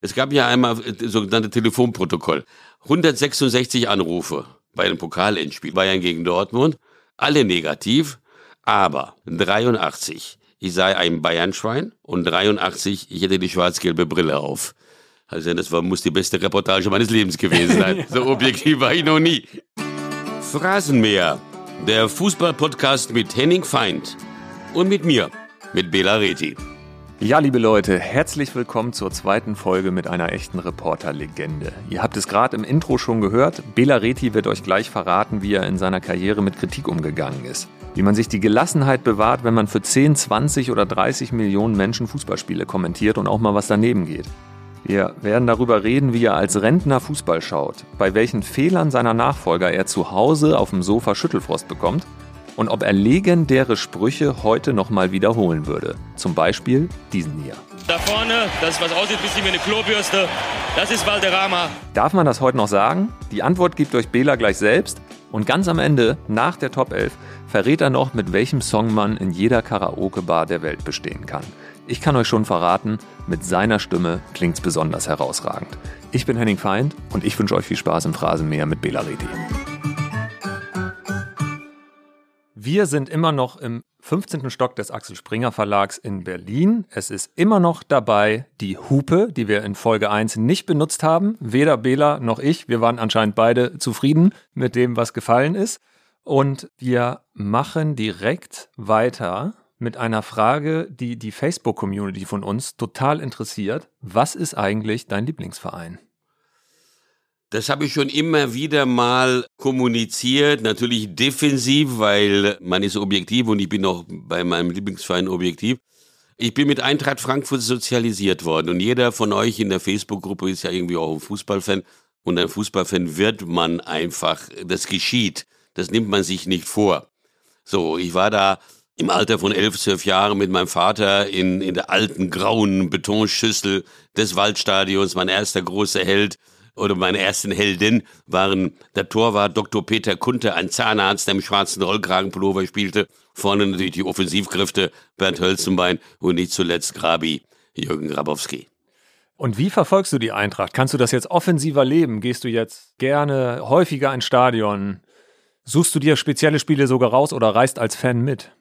Es gab ja einmal das sogenannte Telefonprotokoll. 166 Anrufe bei einem Pokalendspiel Bayern gegen Dortmund. Alle negativ, aber 83. Ich sei ein Bayernschwein und 83. Ich hätte die schwarz-gelbe Brille auf. Also das war, muss die beste Reportage meines Lebens gewesen sein. So objektiv war ich noch nie. Phrasenmäher. Der Fußballpodcast mit Henning Feind. Und mit mir, mit Bela Reti. Ja, liebe Leute, herzlich willkommen zur zweiten Folge mit einer echten Reporterlegende. Ihr habt es gerade im Intro schon gehört. Bela Reti wird euch gleich verraten, wie er in seiner Karriere mit Kritik umgegangen ist. Wie man sich die Gelassenheit bewahrt, wenn man für 10, 20 oder 30 Millionen Menschen Fußballspiele kommentiert und auch mal was daneben geht. Wir werden darüber reden, wie er als Rentner Fußball schaut, bei welchen Fehlern seiner Nachfolger er zu Hause auf dem Sofa Schüttelfrost bekommt und ob er legendäre Sprüche heute nochmal wiederholen würde. Zum Beispiel diesen hier. Da vorne, das was aussieht, bisschen wie eine Klobürste, das ist Valderrama. Darf man das heute noch sagen? Die Antwort gibt euch Bela gleich selbst. Und ganz am Ende, nach der Top 11, verrät er noch, mit welchem Song man in jeder Karaoke-Bar der Welt bestehen kann. Ich kann euch schon verraten, mit seiner Stimme klingt's besonders herausragend. Ich bin Henning Feind und ich wünsche euch viel Spaß im Phrasenmäher mit Bela Reti. Wir sind immer noch im 15. Stock des Axel Springer Verlags in Berlin. Es ist immer noch dabei die Hupe, die wir in Folge 1 nicht benutzt haben. Weder Bela noch ich. Wir waren anscheinend beide zufrieden mit dem, was gefallen ist. Und wir machen direkt weiter mit einer Frage, die die Facebook-Community von uns total interessiert. Was ist eigentlich dein Lieblingsverein? Das habe ich schon immer wieder mal kommuniziert, natürlich defensiv, weil man ist objektiv und ich bin auch bei meinem Lieblingsverein objektiv. Ich bin mit Eintracht Frankfurt sozialisiert worden und jeder von euch in der Facebook-Gruppe ist ja irgendwie auch ein Fußballfan und ein Fußballfan wird man einfach, das geschieht, das nimmt man sich nicht vor. So, ich war da im Alter von elf, zwölf Jahren mit meinem Vater in, in der alten grauen Betonschüssel des Waldstadions, mein erster großer Held oder meine ersten Helden waren der Torwart Dr. Peter Kunte, ein Zahnarzt, der im schwarzen Rollkragenpullover spielte. Vorne natürlich die Offensivkräfte Bernd Hölzenbein und nicht zuletzt Grabi Jürgen Grabowski. Und wie verfolgst du die Eintracht? Kannst du das jetzt offensiver leben? Gehst du jetzt gerne häufiger ins Stadion? Suchst du dir spezielle Spiele sogar raus oder reist als Fan mit?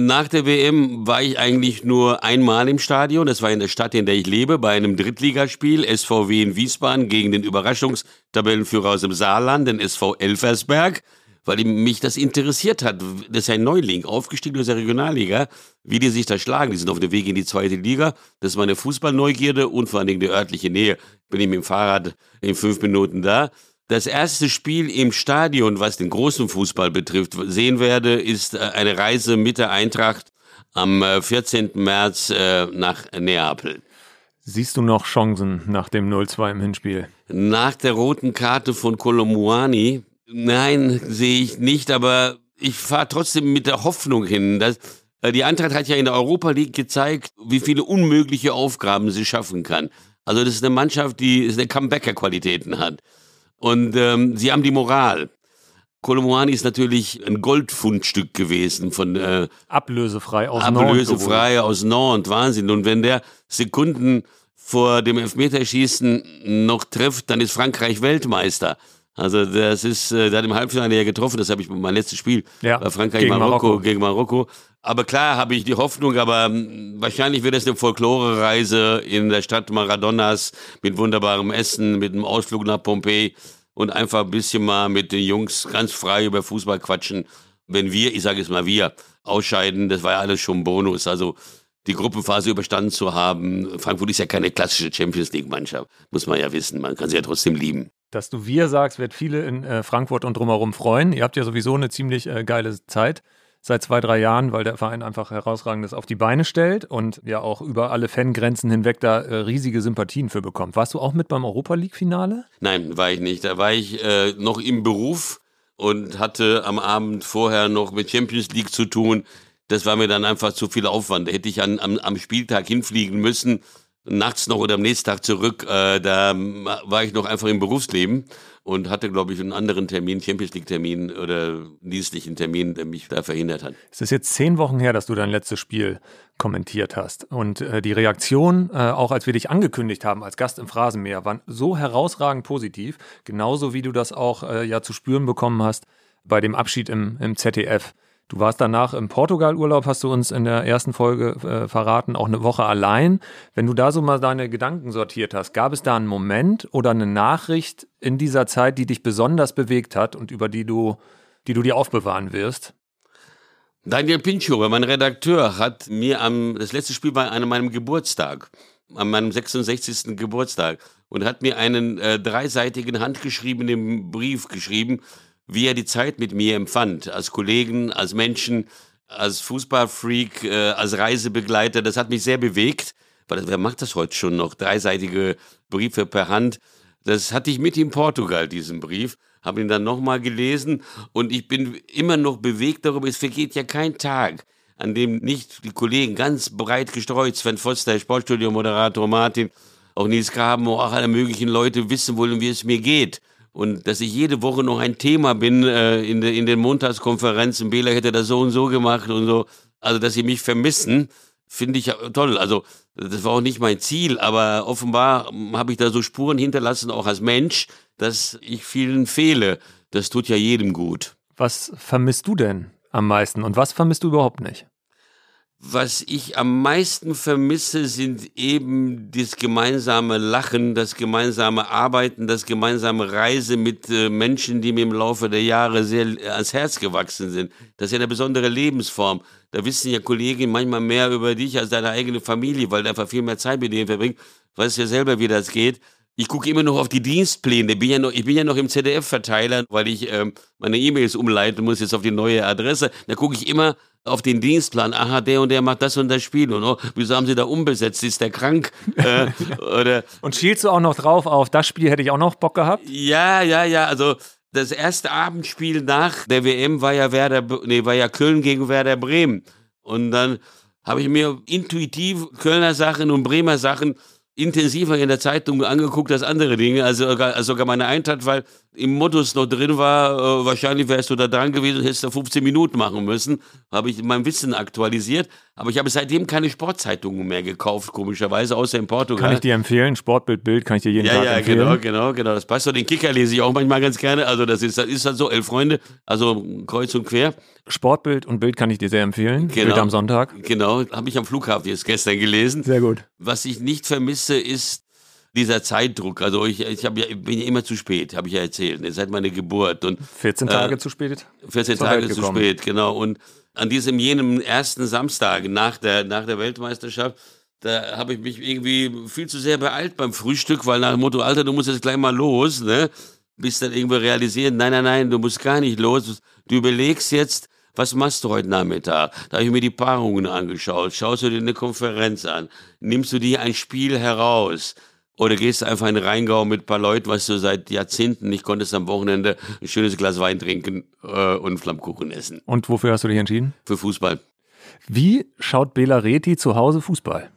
Nach der WM war ich eigentlich nur einmal im Stadion. Das war in der Stadt, in der ich lebe, bei einem Drittligaspiel SVW in Wiesbaden gegen den Überraschungstabellenführer aus dem Saarland, den SV Elversberg, weil mich das interessiert hat. Das ist ein Neuling, aufgestiegen aus der Regionalliga, wie die sich da schlagen. Die sind auf dem Weg in die zweite Liga. Das ist meine Fußballneugierde und vor allen Dingen die örtliche Nähe. Bin ich mit dem Fahrrad in fünf Minuten da. Das erste Spiel im Stadion, was den großen Fußball betrifft, sehen werde, ist äh, eine Reise mit der Eintracht am 14. Äh, März äh, nach Neapel. Siehst du noch Chancen nach dem 0-2 im Hinspiel? Nach der roten Karte von Colomuani? Nein, sehe ich nicht, aber ich fahre trotzdem mit der Hoffnung hin, dass die Eintracht hat ja in der Europa League gezeigt, wie viele unmögliche Aufgaben sie schaffen kann. Also das ist eine Mannschaft, die eine Comebacker-Qualitäten hat. Und ähm, sie haben die Moral. Kolomoani ist natürlich ein Goldfundstück gewesen von äh, ablösefrei aus ablösefrei Nantes aus Nantes, Wahnsinn. Und wenn der Sekunden vor dem Elfmeterschießen noch trifft, dann ist Frankreich Weltmeister. Also das ist, äh, der hat im Halbfinale ja getroffen, das habe ich mein letztes Spiel ja, bei Frankreich gegen Marokko, Marokko, gegen Marokko. Aber klar habe ich die Hoffnung, aber hm, wahrscheinlich wird es eine Folklore-Reise in der Stadt Maradonas mit wunderbarem Essen, mit einem Ausflug nach Pompeji und einfach ein bisschen mal mit den Jungs ganz frei über Fußball quatschen. Wenn wir, ich sage es mal wir, ausscheiden, das war ja alles schon Bonus. Also die Gruppenphase überstanden zu haben. Frankfurt ist ja keine klassische Champions League-Mannschaft, muss man ja wissen. Man kann sie ja trotzdem lieben. Dass du wir sagst, wird viele in äh, Frankfurt und drumherum freuen. Ihr habt ja sowieso eine ziemlich äh, geile Zeit seit zwei, drei Jahren, weil der Verein einfach herausragendes auf die Beine stellt und ja auch über alle Fangrenzen hinweg da äh, riesige Sympathien für bekommt. Warst du auch mit beim Europa League-Finale? Nein, war ich nicht. Da war ich äh, noch im Beruf und hatte am Abend vorher noch mit Champions League zu tun. Das war mir dann einfach zu viel Aufwand. Da hätte ich an, am, am Spieltag hinfliegen müssen. Nachts noch oder am nächsten Tag zurück. Äh, da war ich noch einfach im Berufsleben und hatte, glaube ich, einen anderen Termin, Champions League-Termin oder dienstlichen Termin, der mich da verhindert hat. Es ist jetzt zehn Wochen her, dass du dein letztes Spiel kommentiert hast. Und äh, die Reaktion, äh, auch als wir dich angekündigt haben als Gast im Phrasenmäher, waren so herausragend positiv, genauso wie du das auch äh, ja zu spüren bekommen hast bei dem Abschied im, im ZDF. Du warst danach im Portugal-Urlaub, hast du uns in der ersten Folge äh, verraten, auch eine Woche allein. Wenn du da so mal deine Gedanken sortiert hast, gab es da einen Moment oder eine Nachricht in dieser Zeit, die dich besonders bewegt hat und über die du, die du dir aufbewahren wirst? Daniel Pinchur, mein Redakteur, hat mir am, das letzte Spiel war an meinem Geburtstag, an meinem 66. Geburtstag, und hat mir einen äh, dreiseitigen handgeschriebenen Brief geschrieben, wie er die Zeit mit mir empfand, als Kollegen, als Menschen, als Fußballfreak, äh, als Reisebegleiter. Das hat mich sehr bewegt, weil wer macht das heute schon noch? Dreiseitige Briefe per Hand. Das hatte ich mit in Portugal, diesen Brief, habe ihn dann nochmal gelesen und ich bin immer noch bewegt darüber. Es vergeht ja kein Tag, an dem nicht die Kollegen ganz breit gestreut, Sven Foster, Sportstudio-Moderator Martin, auch Nils Graben, auch alle möglichen Leute wissen wollen, wie es mir geht und dass ich jede Woche noch ein Thema bin äh, in, de, in den Montagskonferenzen. Bela hätte das so und so gemacht und so. Also, dass sie mich vermissen, finde ich toll. Also, das war auch nicht mein Ziel, aber offenbar habe ich da so Spuren hinterlassen, auch als Mensch, dass ich vielen fehle. Das tut ja jedem gut. Was vermisst du denn am meisten und was vermisst du überhaupt nicht? Was ich am meisten vermisse, sind eben das gemeinsame Lachen, das gemeinsame Arbeiten, das gemeinsame Reise mit äh, Menschen, die mir im Laufe der Jahre sehr ans Herz gewachsen sind. Das ist ja eine besondere Lebensform. Da wissen ja Kollegen manchmal mehr über dich als deine eigene Familie, weil du einfach viel mehr Zeit mit denen verbringst. Weißt ja selber, wie das geht. Ich gucke immer noch auf die Dienstpläne. Bin ja noch, ich bin ja noch im ZDF-Verteiler, weil ich ähm, meine E-Mails umleiten muss jetzt auf die neue Adresse. Da gucke ich immer auf den Dienstplan, aha, der und der macht das und das Spiel. Und oh, wieso haben sie da umbesetzt, ist der krank? äh, oder und schielst du auch noch drauf auf, das Spiel hätte ich auch noch Bock gehabt? Ja, ja, ja, also das erste Abendspiel nach der WM war ja Werder, nee, war ja Köln gegen Werder Bremen. Und dann habe ich mir intuitiv Kölner Sachen und Bremer Sachen intensiver in der Zeitung angeguckt als andere Dinge, also sogar, also sogar meine Eintracht, weil im Modus noch drin war, äh, wahrscheinlich wärst du da dran gewesen hättest da 15 Minuten machen müssen, habe ich mein Wissen aktualisiert, aber ich habe seitdem keine Sportzeitungen mehr gekauft, komischerweise, außer in Portugal. Kann ich dir empfehlen, Sportbild, Bild kann ich dir jeden ja, Tag ja, empfehlen. Ja, genau, genau, genau, das passt doch, den Kicker lese ich auch manchmal ganz gerne, also das ist, das ist halt so, elf Freunde, also kreuz und quer. Sportbild und Bild kann ich dir sehr empfehlen. Genau, Bild am Sonntag. Genau, habe ich am Flughafen jetzt gestern gelesen. Sehr gut. Was ich nicht vermisse, ist dieser Zeitdruck. Also ich, ich, hab ja, bin ja immer zu spät, habe ich ja erzählt, ne, seit meiner Geburt. Und, 14 Tage äh, zu spät? 14 Tage zu spät, genau. Und an diesem jenem ersten Samstag nach der, nach der Weltmeisterschaft, da habe ich mich irgendwie viel zu sehr beeilt beim Frühstück, weil nach dem Motto, Alter, du musst jetzt gleich mal los, ne? Bis dann irgendwie realisieren, nein, nein, nein, du musst gar nicht los. Du überlegst jetzt, was machst du heute Nachmittag? Da habe ich mir die Paarungen angeschaut. Schaust du dir eine Konferenz an? Nimmst du dir ein Spiel heraus? Oder gehst du einfach in den Rheingau mit ein paar Leuten, was du seit Jahrzehnten nicht konntest am Wochenende ein schönes Glas Wein trinken äh, und Flammkuchen essen. Und wofür hast du dich entschieden? Für Fußball. Wie schaut Bela Reti zu Hause Fußball?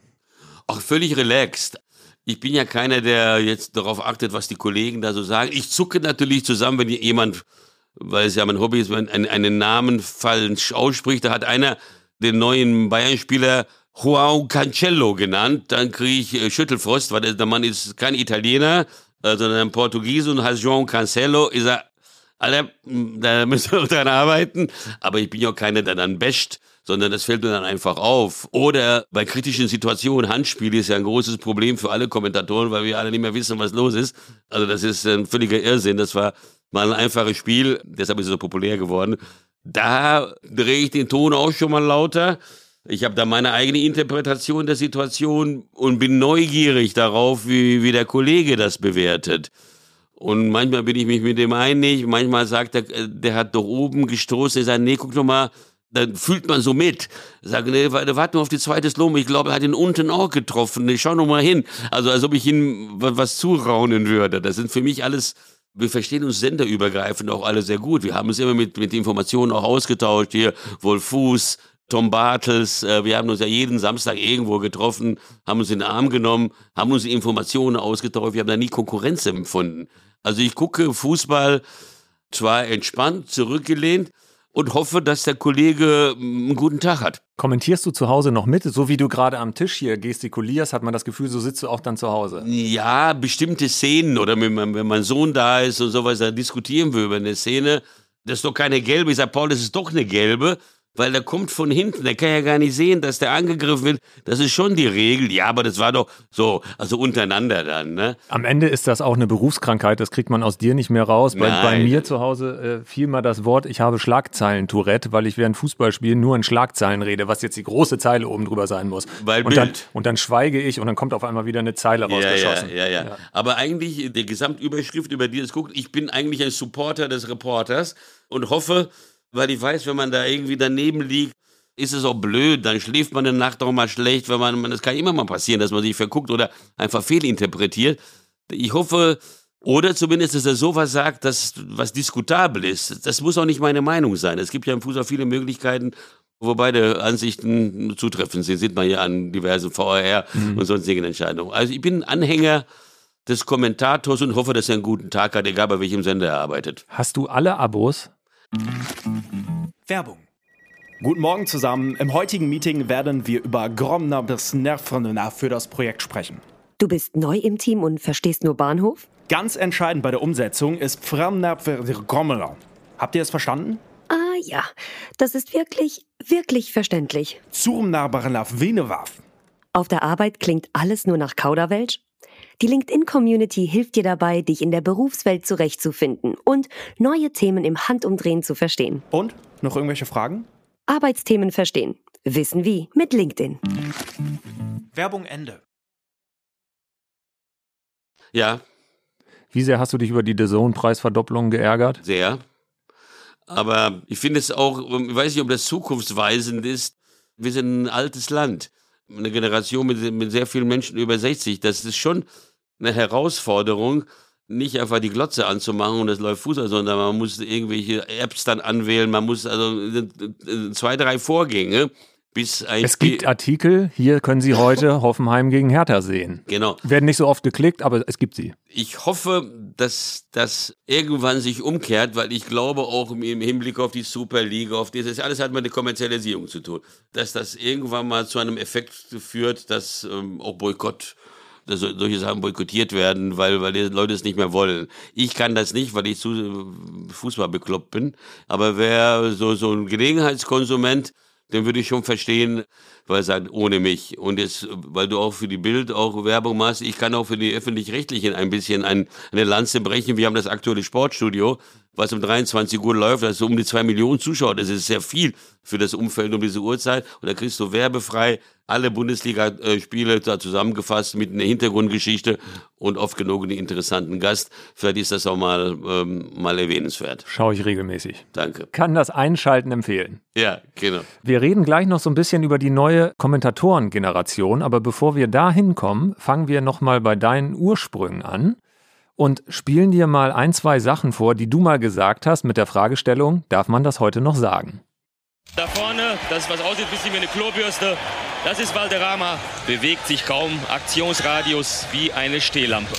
Ach, völlig relaxed. Ich bin ja keiner, der jetzt darauf achtet, was die Kollegen da so sagen. Ich zucke natürlich zusammen, wenn jemand, weil es ja mein Hobby ist, wenn einen Namen falsch ausspricht. Da hat einer den neuen Bayern-Spieler Joao Cancello genannt, dann kriege ich äh, Schüttelfrost, weil der Mann ist kein Italiener, äh, sondern ein Portugiese und heißt Joao Cancelo. Ist er, Alter, da müssen wir dran arbeiten. Aber ich bin ja keiner, der dann basht, sondern das fällt mir dann einfach auf. Oder bei kritischen Situationen, Handspiel ist ja ein großes Problem für alle Kommentatoren, weil wir alle nicht mehr wissen, was los ist. Also das ist ein völliger Irrsinn. Das war mal ein einfaches Spiel, deshalb ist es so populär geworden. Da drehe ich den Ton auch schon mal lauter. Ich habe da meine eigene Interpretation der Situation und bin neugierig darauf, wie, wie der Kollege das bewertet. Und manchmal bin ich mich mit dem einig, manchmal sagt er, äh, der hat doch oben gestoßen, er sagt, nee, guck doch mal, dann fühlt man so mit. Sage, nee, warte nur auf die zweite Slome. Ich glaube, er hat ihn unten auch getroffen. Nee, schau noch mal hin. Also, als ob ich ihm was zuraunen würde. Das sind für mich alles, wir verstehen uns senderübergreifend auch alle sehr gut. Wir haben uns immer mit, mit Informationen auch ausgetauscht. Hier, Wolf Fuß, Tom Bartels, äh, wir haben uns ja jeden Samstag irgendwo getroffen, haben uns in den Arm genommen, haben uns Informationen ausgetauscht, wir haben da nie Konkurrenz empfunden. Also ich gucke Fußball zwar entspannt, zurückgelehnt, und hoffe, dass der Kollege einen guten Tag hat. Kommentierst du zu Hause noch mit? So wie du gerade am Tisch hier gestikulierst, hat man das Gefühl, so sitzt du auch dann zu Hause. Ja, bestimmte Szenen oder wenn, man, wenn mein Sohn da ist und sowas, dann diskutieren wir über eine Szene. Das ist doch keine gelbe. Ich sage, Paul, das ist doch eine gelbe weil der kommt von hinten, der kann ja gar nicht sehen, dass der angegriffen wird. Das ist schon die Regel. Ja, aber das war doch so, also untereinander dann. Ne? Am Ende ist das auch eine Berufskrankheit, das kriegt man aus dir nicht mehr raus. Bei, bei mir zu Hause äh, fiel mal das Wort, ich habe Schlagzeilen-Tourette, weil ich während Fußballspielen nur in Schlagzeilen rede, was jetzt die große Zeile oben drüber sein muss. Weil und, dann, und dann schweige ich und dann kommt auf einmal wieder eine Zeile rausgeschossen. Ja, ja, ja, ja. Aber eigentlich, die Gesamtüberschrift, über die es guckt, ich bin eigentlich ein Supporter des Reporters und hoffe, weil ich weiß, wenn man da irgendwie daneben liegt, ist es auch blöd, dann schläft man eine Nacht auch mal schlecht, wenn man, das kann immer mal passieren, dass man sich verguckt oder einfach fehlinterpretiert. Ich hoffe, oder zumindest, dass er sowas sagt, dass was diskutabel ist. Das muss auch nicht meine Meinung sein. Es gibt ja im Fußball viele Möglichkeiten, wo beide Ansichten zutreffend sind. Sieht man ja an diversen VRR mhm. und sonstigen Entscheidungen. Also ich bin Anhänger des Kommentators und hoffe, dass er einen guten Tag hat, egal bei welchem Sender er arbeitet. Hast du alle Abos? Werbung. Guten Morgen zusammen. Im heutigen Meeting werden wir über Gromner bis Nervrenner für das Projekt sprechen. Du bist neu im Team und verstehst nur Bahnhof? Ganz entscheidend bei der Umsetzung ist Gromner. Habt ihr es verstanden? Ah ja, das ist wirklich, wirklich verständlich. Zurmnarbarnaf Venewaf. Auf der Arbeit klingt alles nur nach Kauderwelsch? Die LinkedIn-Community hilft dir dabei, dich in der Berufswelt zurechtzufinden und neue Themen im Handumdrehen zu verstehen. Und? Noch irgendwelche Fragen? Arbeitsthemen verstehen. Wissen wie mit LinkedIn. Werbung Ende. Ja. Wie sehr hast du dich über die DAZN-Preisverdopplung geärgert? Sehr. Aber ich finde es auch, ich weiß nicht, ob das zukunftsweisend ist. Wir sind ein altes Land. Eine Generation mit, mit sehr vielen Menschen über 60. Das ist schon eine Herausforderung, nicht einfach die Glotze anzumachen und es läuft Fußball, sondern man muss irgendwelche Apps dann anwählen, man muss also äh, zwei, drei Vorgänge. Bis ein es gibt Artikel, hier können Sie heute Hoffenheim gegen Hertha sehen. Genau. Werden nicht so oft geklickt, aber es gibt sie. Ich hoffe, dass das irgendwann sich umkehrt, weil ich glaube auch im Hinblick auf die Superliga, auf dieses, alles hat mit der Kommerzialisierung zu tun, dass das irgendwann mal zu einem Effekt führt, dass ähm, auch Boykott dass solche Sachen boykottiert werden, weil, weil die Leute es nicht mehr wollen. Ich kann das nicht, weil ich zu äh, Fußball bekloppt bin. Aber wer so, so ein Gelegenheitskonsument, den würde ich schon verstehen, weil er sagt, ohne mich. Und jetzt, weil du auch für die Bild auch Werbung machst, ich kann auch für die Öffentlich-Rechtlichen ein bisschen ein, eine Lanze brechen. Wir haben das aktuelle Sportstudio, was um 23 Uhr läuft, das ist um die zwei Millionen Zuschauer. Das ist sehr viel für das Umfeld um diese Uhrzeit. Und da kriegst du werbefrei alle Bundesliga-Spiele da zusammengefasst mit einer Hintergrundgeschichte und oft genug einen interessanten Gast. Vielleicht ist das auch mal, ähm, mal erwähnenswert. Schaue ich regelmäßig. Danke. Kann das Einschalten empfehlen. Ja, genau. Wir reden gleich noch so ein bisschen über die neue Kommentatorengeneration, aber bevor wir da hinkommen, fangen wir nochmal bei deinen Ursprüngen an und spielen dir mal ein, zwei Sachen vor, die du mal gesagt hast mit der Fragestellung, darf man das heute noch sagen? Da vorne, das ist was aussieht, bisschen wie eine Klobürste, das ist Valderrama. Bewegt sich kaum, Aktionsradius wie eine Stehlampe.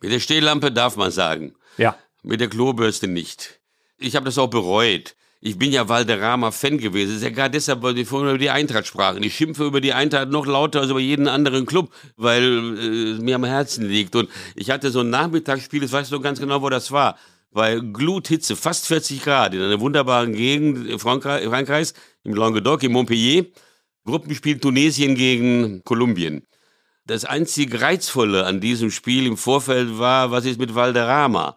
Mit der Stehlampe darf man sagen. Ja. Mit der Klobürste nicht. Ich habe das auch bereut. Ich bin ja Valderrama-Fan gewesen. Das ist ja gerade deshalb, weil wir vorhin über die Eintracht sprachen. Ich schimpfe über die Eintracht noch lauter als über jeden anderen Club, weil äh, mir am Herzen liegt. Und ich hatte so ein Nachmittagsspiel, das weißt du ganz genau, wo das war bei Gluthitze, fast 40 Grad, in einer wunderbaren Gegend Frankreich, Frankreichs, im Languedoc, in Montpellier. Gruppenspiel Tunesien gegen Kolumbien. Das einzig Reizvolle an diesem Spiel im Vorfeld war, was ist mit Valderrama,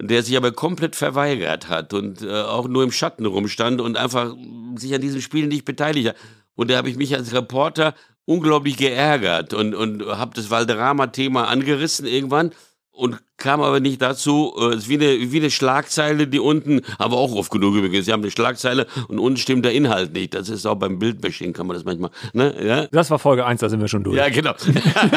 der sich aber komplett verweigert hat und äh, auch nur im Schatten rumstand und einfach sich an diesem Spiel nicht beteiligt hat. Und da habe ich mich als Reporter unglaublich geärgert und, und habe das Valderrama-Thema angerissen irgendwann und kam aber nicht dazu. Es äh, ist wie eine, wie eine Schlagzeile, die unten, aber auch oft genug übrigens. Sie haben eine Schlagzeile und unten stimmt der Inhalt nicht. Das ist auch beim Bildbashing, kann man das manchmal. Ne? Ja? Das war Folge 1, da sind wir schon durch. Ja, genau.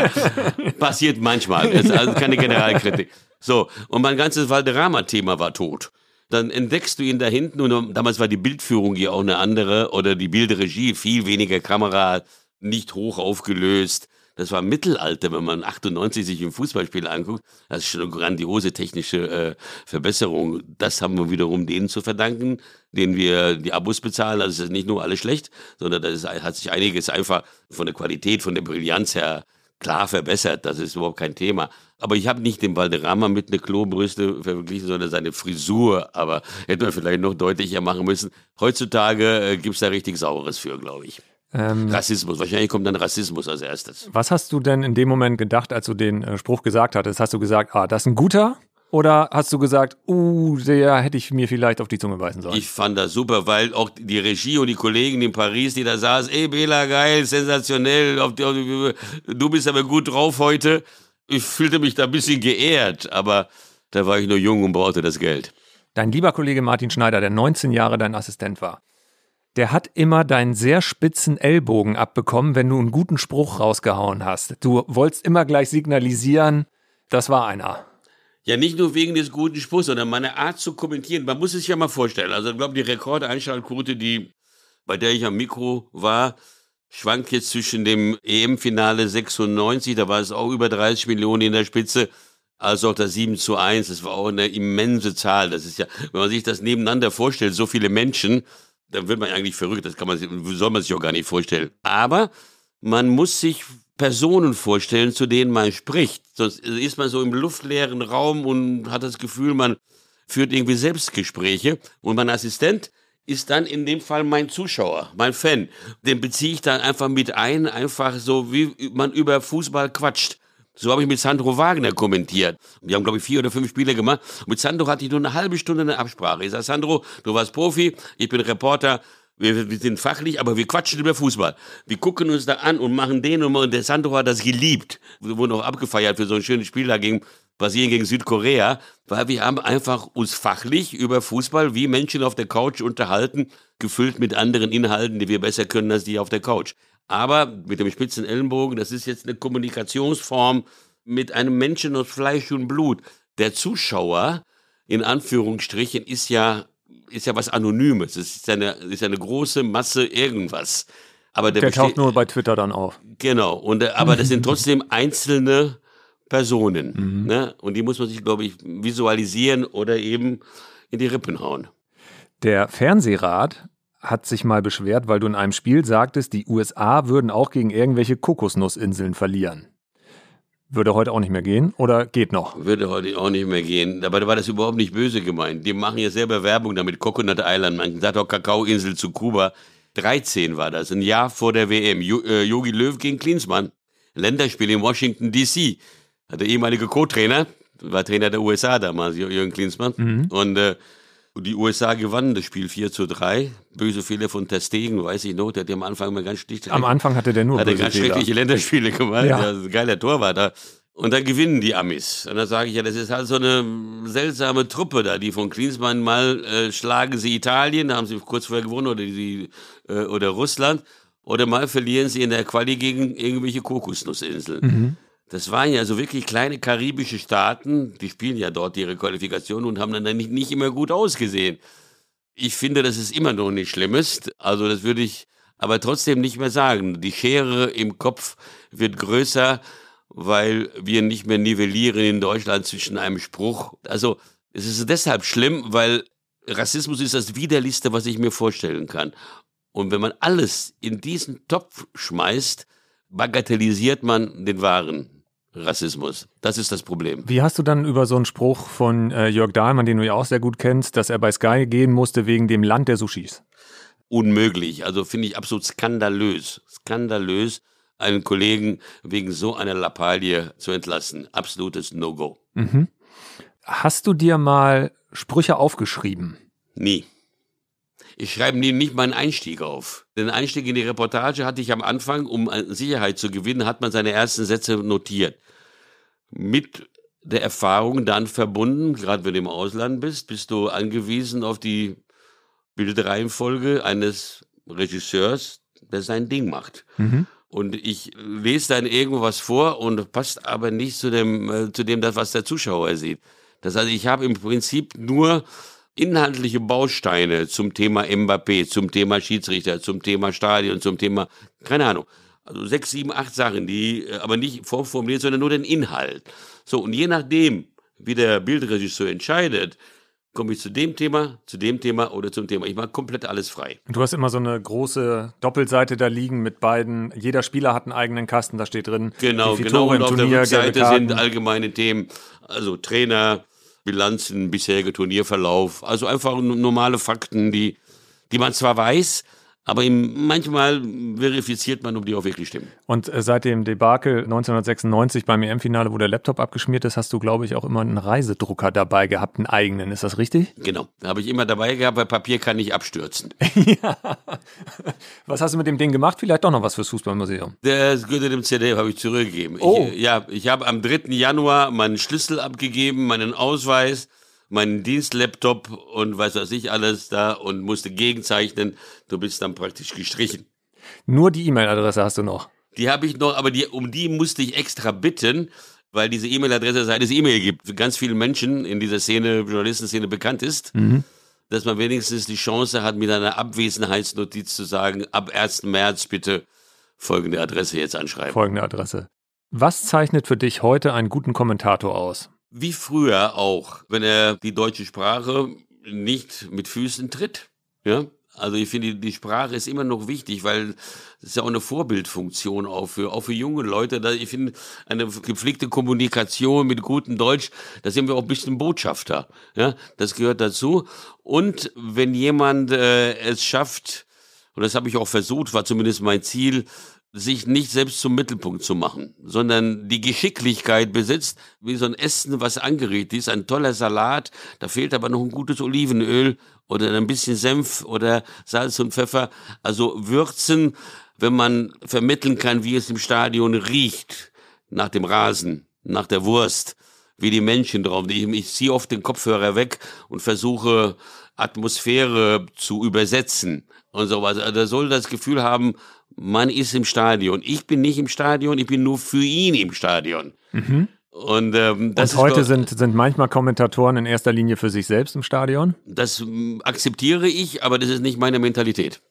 Passiert manchmal. Das ist also keine Generalkritik. So, und mein ganzes Valderrama-Thema war tot. dann entdeckst du ihn da hinten und damals war die Bildführung ja auch eine andere oder die Bildregie, viel weniger Kamera, nicht hoch aufgelöst. Das war Mittelalter, wenn man 98 sich ein Fußballspiel anguckt. Das ist schon eine grandiose technische äh, Verbesserung. Das haben wir wiederum denen zu verdanken, denen wir die Abos bezahlen. Also es ist nicht nur alles schlecht, sondern da hat sich einiges einfach von der Qualität, von der Brillanz her klar verbessert. Das ist überhaupt kein Thema. Aber ich habe nicht den Valderrama mit einer Klobrüste verglichen, sondern seine Frisur. Aber hätte man vielleicht noch deutlicher machen müssen. Heutzutage äh, gibt's da richtig Saures für, glaube ich. Ähm, Rassismus. Wahrscheinlich kommt dann Rassismus als erstes. Was hast du denn in dem Moment gedacht, als du den äh, Spruch gesagt hattest? Hast du gesagt, ah, das ist ein guter? Oder hast du gesagt, uh, der hätte ich mir vielleicht auf die Zunge beißen sollen? Ich fand das super, weil auch die Regie und die Kollegen in Paris, die da saßen, ey Bela, geil, sensationell, auf die, auf die, du bist aber gut drauf heute. Ich fühlte mich da ein bisschen geehrt, aber da war ich nur jung und brauchte das Geld. Dein lieber Kollege Martin Schneider, der 19 Jahre dein Assistent war, der hat immer deinen sehr spitzen Ellbogen abbekommen, wenn du einen guten Spruch rausgehauen hast. Du wolltest immer gleich signalisieren, das war einer. Ja, nicht nur wegen des guten Spruchs, sondern meine Art zu kommentieren. Man muss es sich ja mal vorstellen. Also, ich glaube, die Rekordeinschaltquote, die, bei der ich am Mikro war, schwankt jetzt zwischen dem EM-Finale 96, da war es auch über 30 Millionen in der Spitze, als auch das 7 zu 1. Das war auch eine immense Zahl. Das ist ja, wenn man sich das nebeneinander vorstellt, so viele Menschen, dann wird man eigentlich verrückt. Das kann man, soll man sich auch gar nicht vorstellen. Aber man muss sich Personen vorstellen, zu denen man spricht. Sonst ist man so im luftleeren Raum und hat das Gefühl, man führt irgendwie Selbstgespräche. Und mein Assistent ist dann in dem Fall mein Zuschauer, mein Fan. Den beziehe ich dann einfach mit ein, einfach so, wie man über Fußball quatscht. So habe ich mit Sandro Wagner kommentiert. Wir haben, glaube ich, vier oder fünf Spiele gemacht. mit Sandro hatte ich nur eine halbe Stunde eine Absprache. Ich sage, Sandro, du warst Profi, ich bin Reporter, wir, wir, sind fachlich, aber wir quatschen über Fußball. Wir gucken uns da an und machen den und, und der Sandro hat das geliebt. Wir wurden auch abgefeiert für so ein schönes Spiel da gegen Brasilien gegen Südkorea, weil wir haben einfach uns fachlich über Fußball wie Menschen auf der Couch unterhalten, gefüllt mit anderen Inhalten, die wir besser können als die auf der Couch. Aber mit dem spitzen Ellenbogen, das ist jetzt eine Kommunikationsform mit einem Menschen aus Fleisch und Blut. Der Zuschauer, in Anführungsstrichen, ist ja, ist ja was Anonymes. Es ist eine, ist eine große Masse irgendwas. Aber der, der taucht nur bei Twitter dann auf. Genau. Und, äh, aber das sind trotzdem einzelne Personen. Mhm. Ne? Und die muss man sich, glaube ich, visualisieren oder eben in die Rippen hauen. Der Fernsehrat hat sich mal beschwert, weil du in einem Spiel sagtest, die USA würden auch gegen irgendwelche Kokosnussinseln verlieren. Würde heute auch nicht mehr gehen oder geht noch? Würde heute auch nicht mehr gehen. Dabei war das überhaupt nicht böse gemeint. Die machen ja selber Werbung damit. Coconut Island, man sagt auch Kakaoinsel zu Kuba. 13 war das, ein Jahr vor der WM. Yogi äh, Löw gegen Klinsmann. Länderspiel in Washington DC. Der ehemalige Co-Trainer, war Trainer der USA damals, Jürgen Klinsmann. Mhm. Und äh, die USA gewannen das Spiel 4 zu 3. Böse Fehler von Testegen, weiß ich noch. Der hat am Anfang mal ganz schlicht. Am Anfang hatte der nur hat böse ganz Fehler. schreckliche Länderspiele gemacht. Ja. ja geiler Torwart. Und dann gewinnen die Amis. Und dann sage ich ja, das ist halt so eine seltsame Truppe da, die von Klinsmann mal äh, schlagen sie Italien, da haben sie kurz vorher gewonnen, oder, die, äh, oder Russland, oder mal verlieren sie in der Quali gegen irgendwelche Kokosnussinseln. Mhm. Das waren ja so wirklich kleine karibische Staaten, die spielen ja dort ihre Qualifikation und haben dann nicht, nicht immer gut ausgesehen. Ich finde, dass es immer noch nicht schlimm ist. Also das würde ich aber trotzdem nicht mehr sagen. Die Schere im Kopf wird größer, weil wir nicht mehr nivellieren in Deutschland zwischen einem Spruch. Also es ist deshalb schlimm, weil Rassismus ist das widerlichste, was ich mir vorstellen kann. Und wenn man alles in diesen Topf schmeißt, bagatellisiert man den wahren Rassismus. Das ist das Problem. Wie hast du dann über so einen Spruch von äh, Jörg Dahlmann, den du ja auch sehr gut kennst, dass er bei Sky gehen musste wegen dem Land der Sushis? Unmöglich. Also finde ich absolut skandalös. Skandalös, einen Kollegen wegen so einer Lappalie zu entlassen. Absolutes No-Go. Mhm. Hast du dir mal Sprüche aufgeschrieben? Nie. Ich schreibe nicht meinen Einstieg auf. Den Einstieg in die Reportage hatte ich am Anfang, um Sicherheit zu gewinnen, hat man seine ersten Sätze notiert. Mit der Erfahrung dann verbunden, gerade wenn du im Ausland bist, bist du angewiesen auf die Bildreihenfolge eines Regisseurs, der sein Ding macht. Mhm. Und ich lese dann irgendwo was vor und passt aber nicht zu dem, äh, zu dem, das, was der Zuschauer sieht. Das heißt, ich habe im Prinzip nur inhaltliche Bausteine zum Thema Mbappé, zum Thema Schiedsrichter, zum Thema Stadion, zum Thema, keine Ahnung, also sechs, sieben, acht Sachen, die äh, aber nicht vorformuliert, sondern nur den Inhalt. So, und je nachdem, wie der Bildregisseur entscheidet, komme ich zu dem Thema, zu dem Thema oder zum Thema. Ich mache komplett alles frei. Du hast immer so eine große Doppelseite da liegen mit beiden. Jeder Spieler hat einen eigenen Kasten, da steht drin. Genau, genau. Und auf Turnier, der Rückseite sind allgemeine Themen, also Trainer, Bilanzen, bisheriger Turnierverlauf. Also einfach normale Fakten, die, die man zwar weiß, aber manchmal verifiziert man, ob die auch wirklich stimmen. Und äh, seit dem Debakel 1996 beim EM-Finale, wo der Laptop abgeschmiert ist, hast du, glaube ich, auch immer einen Reisedrucker dabei gehabt, einen eigenen. Ist das richtig? Genau. Habe ich immer dabei gehabt, weil Papier kann nicht abstürzen. ja. Was hast du mit dem Ding gemacht? Vielleicht doch noch was fürs Fußballmuseum. Das gehörte dem ZDF, habe ich zurückgegeben. Oh. Ich, ja, ich habe am 3. Januar meinen Schlüssel abgegeben, meinen Ausweis meinen Dienstlaptop und was weiß ich alles da und musste gegenzeichnen. Du bist dann praktisch gestrichen. Nur die E-Mail-Adresse hast du noch. Die habe ich noch, aber die, um die musste ich extra bitten, weil diese E-Mail-Adresse, seit es E-Mail gibt, für ganz viele Menschen in dieser Szene, Journalistenszene bekannt ist, mhm. dass man wenigstens die Chance hat, mit einer Abwesenheitsnotiz zu sagen, ab 1. März bitte folgende Adresse jetzt anschreiben. Folgende Adresse. Was zeichnet für dich heute einen guten Kommentator aus? Wie früher auch, wenn er die deutsche Sprache nicht mit Füßen tritt. Ja, also ich finde, die Sprache ist immer noch wichtig, weil es ist ja auch eine Vorbildfunktion auch für, auch für junge Leute. Ich finde, eine gepflegte Kommunikation mit gutem Deutsch, da sind wir auch ein bisschen Botschafter. Ja, das gehört dazu. Und wenn jemand äh, es schafft, und das habe ich auch versucht, war zumindest mein Ziel, sich nicht selbst zum Mittelpunkt zu machen, sondern die Geschicklichkeit besitzt, wie so ein Essen, was angeregt ist, ein toller Salat, da fehlt aber noch ein gutes Olivenöl oder ein bisschen Senf oder Salz und Pfeffer. Also Würzen, wenn man vermitteln kann, wie es im Stadion riecht, nach dem Rasen, nach der Wurst, wie die Menschen drauf. Ich, ich ziehe oft den Kopfhörer weg und versuche Atmosphäre zu übersetzen und sowas. Also er soll das Gefühl haben, man ist im Stadion. Ich bin nicht im Stadion, ich bin nur für ihn im Stadion. Mhm. Und, ähm, das Und heute ist, sind, sind manchmal Kommentatoren in erster Linie für sich selbst im Stadion? Das äh, akzeptiere ich, aber das ist nicht meine Mentalität.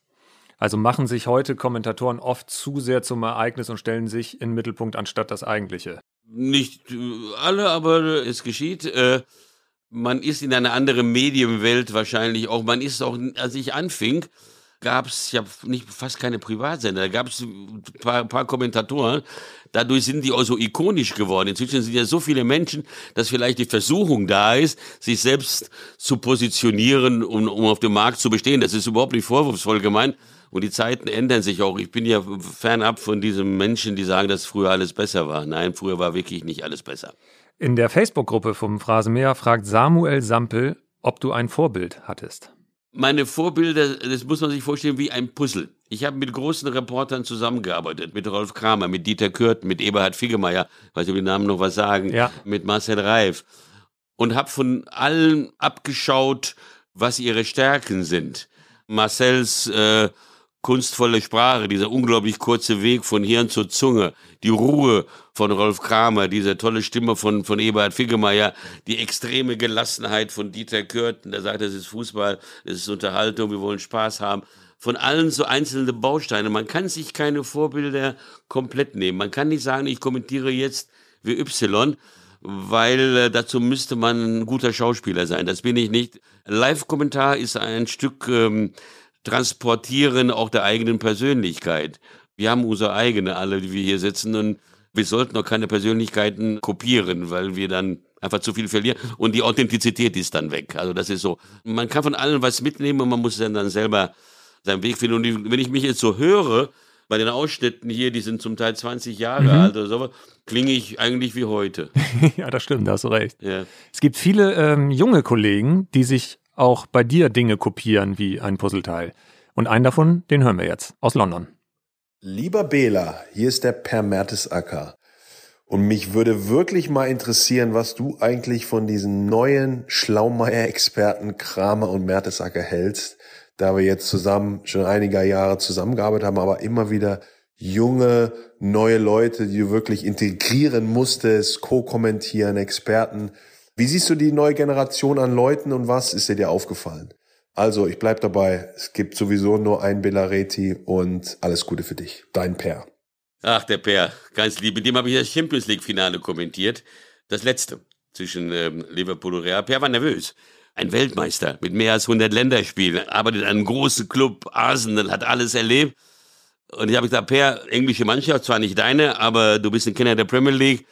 Also machen sich heute Kommentatoren oft zu sehr zum Ereignis und stellen sich in den Mittelpunkt anstatt das Eigentliche. Nicht äh, alle, aber es geschieht. Äh, man ist in einer anderen Medienwelt wahrscheinlich auch. Man ist auch, als ich anfing, gab es ja nicht, fast keine Privatsender. Da gab es ein paar, paar, Kommentatoren. Dadurch sind die auch so ikonisch geworden. Inzwischen sind ja so viele Menschen, dass vielleicht die Versuchung da ist, sich selbst zu positionieren, um, um auf dem Markt zu bestehen. Das ist überhaupt nicht vorwurfsvoll gemeint. Und die Zeiten ändern sich auch. Ich bin ja fernab von diesen Menschen, die sagen, dass früher alles besser war. Nein, früher war wirklich nicht alles besser. In der Facebook-Gruppe vom Phrasenmäher fragt Samuel Sampel, ob du ein Vorbild hattest meine Vorbilder, das muss man sich vorstellen wie ein Puzzle. Ich habe mit großen Reportern zusammengearbeitet, mit Rolf Kramer, mit Dieter Kürten, mit Eberhard Figgemeier, weiß ich, ob die Namen noch was sagen, ja. mit Marcel Reif und habe von allen abgeschaut, was ihre Stärken sind. Marcels äh, kunstvolle Sprache, dieser unglaublich kurze Weg von Hirn zur Zunge, die Ruhe von Rolf Kramer, diese tolle Stimme von, von Eberhard Figgemeier, die extreme Gelassenheit von Dieter Kürten, der sagt, das ist Fußball, das ist Unterhaltung, wir wollen Spaß haben. Von allen so einzelne Bausteine. Man kann sich keine Vorbilder komplett nehmen. Man kann nicht sagen, ich kommentiere jetzt wie Y, weil äh, dazu müsste man ein guter Schauspieler sein. Das bin ich nicht. Live-Kommentar ist ein Stück ähm, Transportieren auch der eigenen Persönlichkeit. Wir haben unsere eigene, alle, die wir hier sitzen und wir sollten auch keine Persönlichkeiten kopieren, weil wir dann einfach zu viel verlieren und die Authentizität ist dann weg. Also das ist so. Man kann von allen was mitnehmen und man muss dann, dann selber seinen Weg finden. Und wenn ich mich jetzt so höre, bei den Ausschnitten hier, die sind zum Teil 20 Jahre mhm. alt oder so, klinge ich eigentlich wie heute. ja, das stimmt, da hast du recht. Ja. Es gibt viele ähm, junge Kollegen, die sich auch bei dir Dinge kopieren wie ein Puzzleteil. Und einen davon, den hören wir jetzt aus London. Lieber Bela, hier ist der Per Mertesacker. Und mich würde wirklich mal interessieren, was du eigentlich von diesen neuen Schlaumeier-Experten Kramer und Mertesacker hältst, da wir jetzt zusammen schon einige Jahre zusammengearbeitet haben, aber immer wieder junge, neue Leute, die du wirklich integrieren musstest, co-kommentieren, Experten. Wie siehst du die neue Generation an Leuten und was ist dir dir aufgefallen? Also, ich bleib dabei. Es gibt sowieso nur ein Belareti und alles Gute für dich. Dein Per. Ach, der Per, ganz lieb. Mit dem habe ich das Champions League-Finale kommentiert. Das letzte zwischen ähm, Liverpool und Real. Per war nervös. Ein Weltmeister mit mehr als 100 Länderspielen, arbeitet in einem großen Club, Arsenal, hat alles erlebt. Und ich habe gesagt, Per, englische Mannschaft, zwar nicht deine, aber du bist ein Kenner der Premier League.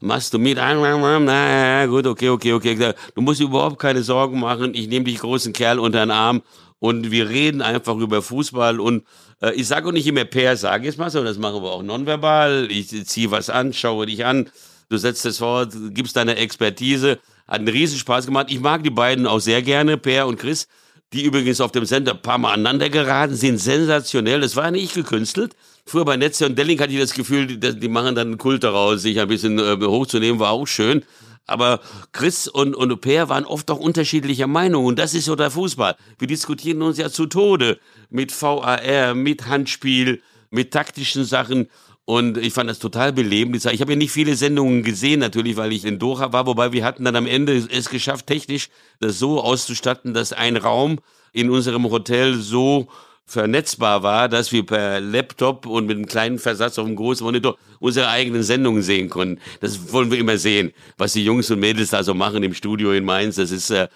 Machst du mit? Na gut, okay, okay, okay. Du musst überhaupt keine Sorgen machen. Ich nehme dich großen Kerl unter den Arm und wir reden einfach über Fußball und äh, ich sage auch nicht immer Per, sag es mal, sondern das machen wir auch nonverbal. Ich ziehe was an, schaue dich an, du setzt es fort, gibst deine Expertise. Hat einen riesen Spaß gemacht. Ich mag die beiden auch sehr gerne, Per und Chris, die übrigens auf dem Sender ein paar Mal aneinander geraten sind, sensationell. Das war nicht gekünstelt. Früher bei Netze und Delling hatte ich das Gefühl, die, machen dann einen Kult daraus, sich ein bisschen äh, hochzunehmen, war auch schön. Aber Chris und, und Per waren oft auch unterschiedlicher Meinung. Und das ist so der Fußball. Wir diskutieren uns ja zu Tode mit VAR, mit Handspiel, mit taktischen Sachen. Und ich fand das total belebend. Ich habe ja nicht viele Sendungen gesehen, natürlich, weil ich in Doha war. Wobei wir hatten dann am Ende es geschafft, technisch das so auszustatten, dass ein Raum in unserem Hotel so vernetzbar war, dass wir per Laptop und mit einem kleinen Versatz auf dem großen Monitor unsere eigenen Sendungen sehen konnten. Das wollen wir immer sehen, was die Jungs und Mädels da so machen im Studio in Mainz. Das ist, äh,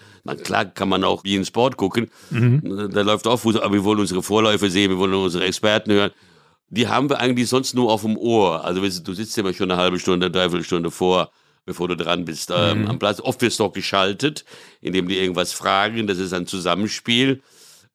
klar kann man auch wie in Sport gucken. Mhm. Da läuft auch Fußball, aber wir wollen unsere Vorläufe sehen, wir wollen unsere Experten hören. Die haben wir eigentlich sonst nur auf dem Ohr. Also du sitzt immer schon eine halbe Stunde, eine Dreiviertelstunde vor bevor du dran bist, ähm, mhm. am Platz. Oft wirst du auch geschaltet, indem die irgendwas fragen. Das ist ein Zusammenspiel.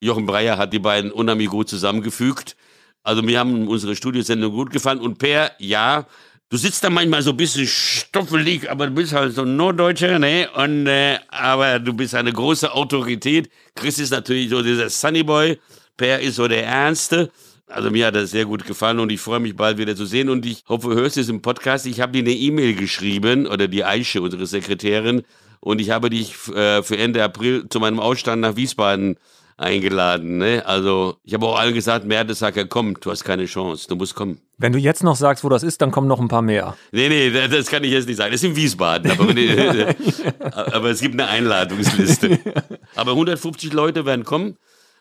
Jochen Breyer hat die beiden unheimlich gut zusammengefügt. Also mir haben unsere Studiosendungen gut gefallen. Und Per, ja, du sitzt da manchmal so ein bisschen stoffelig, aber du bist halt so ein Norddeutscher, ne? Und, äh, aber du bist eine große Autorität. Chris ist natürlich so dieser Sunnyboy. Per ist so der Ernste. Also mir hat das sehr gut gefallen und ich freue mich bald wieder zu sehen und ich hoffe, du hörst es im Podcast. Ich habe dir eine E-Mail geschrieben oder die Aische, unsere Sekretärin, und ich habe dich äh, für Ende April zu meinem Ausstand nach Wiesbaden eingeladen. Ne? Also ich habe auch allen gesagt, Mertesacker, komm, du hast keine Chance, du musst kommen. Wenn du jetzt noch sagst, wo das ist, dann kommen noch ein paar mehr. Nee, nee, das kann ich jetzt nicht sagen. Das ist in Wiesbaden, aber, aber es gibt eine Einladungsliste. Aber 150 Leute werden kommen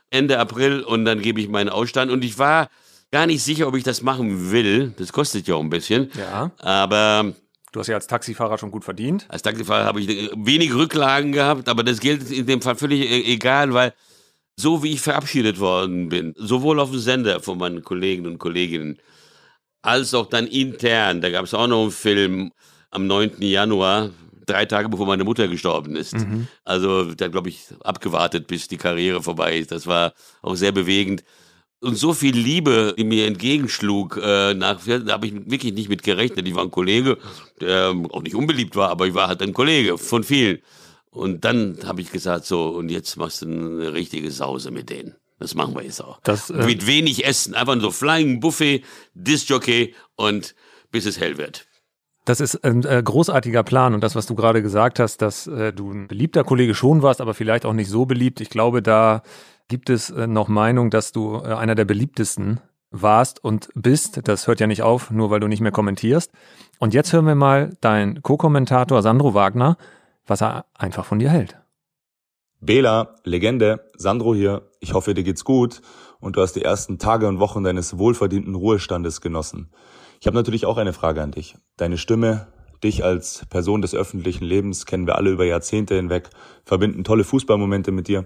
Ende April und dann gebe ich meinen Ausstand. Und ich war gar nicht sicher, ob ich das machen will. Das kostet ja auch ein bisschen. Ja. Aber Du hast ja als Taxifahrer schon gut verdient. Als Taxifahrer habe ich wenig Rücklagen gehabt, aber das gilt in dem Fall völlig e-, egal, weil so wie ich verabschiedet worden bin, sowohl auf dem Sender von meinen Kollegen und Kolleginnen, als auch dann intern, da gab es auch noch einen Film am 9. Januar, drei Tage bevor meine Mutter gestorben ist. Mhm. Also da glaube ich abgewartet, bis die Karriere vorbei ist. Das war auch sehr bewegend. Und so viel Liebe, die mir entgegenschlug, äh, nach, da habe ich wirklich nicht mit gerechnet. Ich war ein Kollege, der auch nicht unbeliebt war, aber ich war halt ein Kollege von vielen. Und dann habe ich gesagt, so, und jetzt machst du eine richtige Sause mit denen. Das machen wir jetzt auch. Das, äh mit wenig Essen, einfach so Flying Buffet, Disjockey und bis es hell wird. Das ist ein äh, großartiger Plan und das, was du gerade gesagt hast, dass äh, du ein beliebter Kollege schon warst, aber vielleicht auch nicht so beliebt. Ich glaube, da gibt es äh, noch Meinung, dass du äh, einer der beliebtesten warst und bist. Das hört ja nicht auf, nur weil du nicht mehr kommentierst. Und jetzt hören wir mal deinen Co-Kommentator Sandro Wagner was er einfach von dir hält. Bela, Legende, Sandro hier. Ich hoffe, dir geht's gut und du hast die ersten Tage und Wochen deines wohlverdienten Ruhestandes genossen. Ich habe natürlich auch eine Frage an dich. Deine Stimme, dich als Person des öffentlichen Lebens kennen wir alle über Jahrzehnte hinweg, verbinden tolle Fußballmomente mit dir.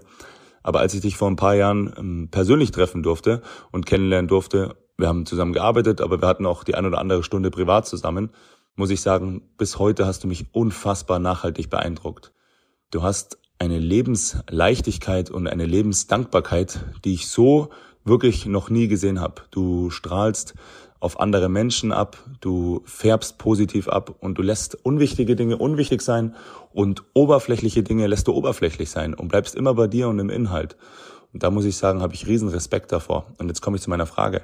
Aber als ich dich vor ein paar Jahren ähm, persönlich treffen durfte und kennenlernen durfte, wir haben zusammen gearbeitet, aber wir hatten auch die ein oder andere Stunde privat zusammen, muss ich sagen, bis heute hast du mich unfassbar nachhaltig beeindruckt. Du hast eine Lebensleichtigkeit und eine Lebensdankbarkeit, die ich so wirklich noch nie gesehen habe. Du strahlst auf andere Menschen ab, du färbst positiv ab und du lässt unwichtige Dinge unwichtig sein und oberflächliche Dinge lässt du oberflächlich sein und bleibst immer bei dir und im Inhalt. Und da muss ich sagen, habe ich riesen Respekt davor. Und jetzt komme ich zu meiner Frage.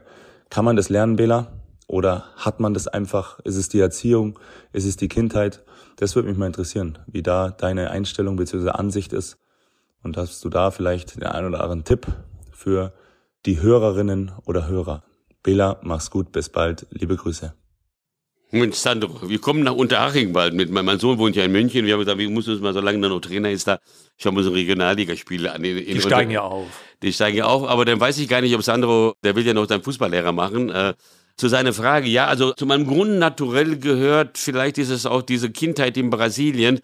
Kann man das lernen, Bela? Oder hat man das einfach, ist es die Erziehung, ist es die Kindheit? Das würde mich mal interessieren, wie da deine Einstellung bzw. Ansicht ist. Und hast du da vielleicht den einen oder anderen Tipp für die Hörerinnen oder Hörer? Bela, mach's gut, bis bald, liebe Grüße. Mensch, Sandro, wir kommen nach Unterhaching bald mit. Mein Sohn wohnt ja in München. Wir haben gesagt, wir müssen uns mal, solange er noch Trainer ist, da schauen wir uns Regionalligaspiele an. In, in die steigen ja auf. Die steigen ja auf, aber dann weiß ich gar nicht, ob Sandro, der will ja noch seinen Fußballlehrer machen. Äh, zu seiner Frage, ja, also zu meinem Grundnaturell gehört, vielleicht ist es auch diese Kindheit in Brasilien,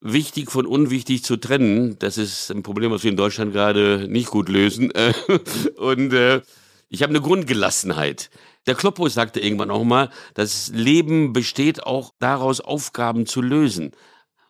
wichtig von unwichtig zu trennen. Das ist ein Problem, was wir in Deutschland gerade nicht gut lösen. Und äh, ich habe eine Grundgelassenheit. Der Kloppo sagte irgendwann auch mal, das Leben besteht auch daraus, Aufgaben zu lösen.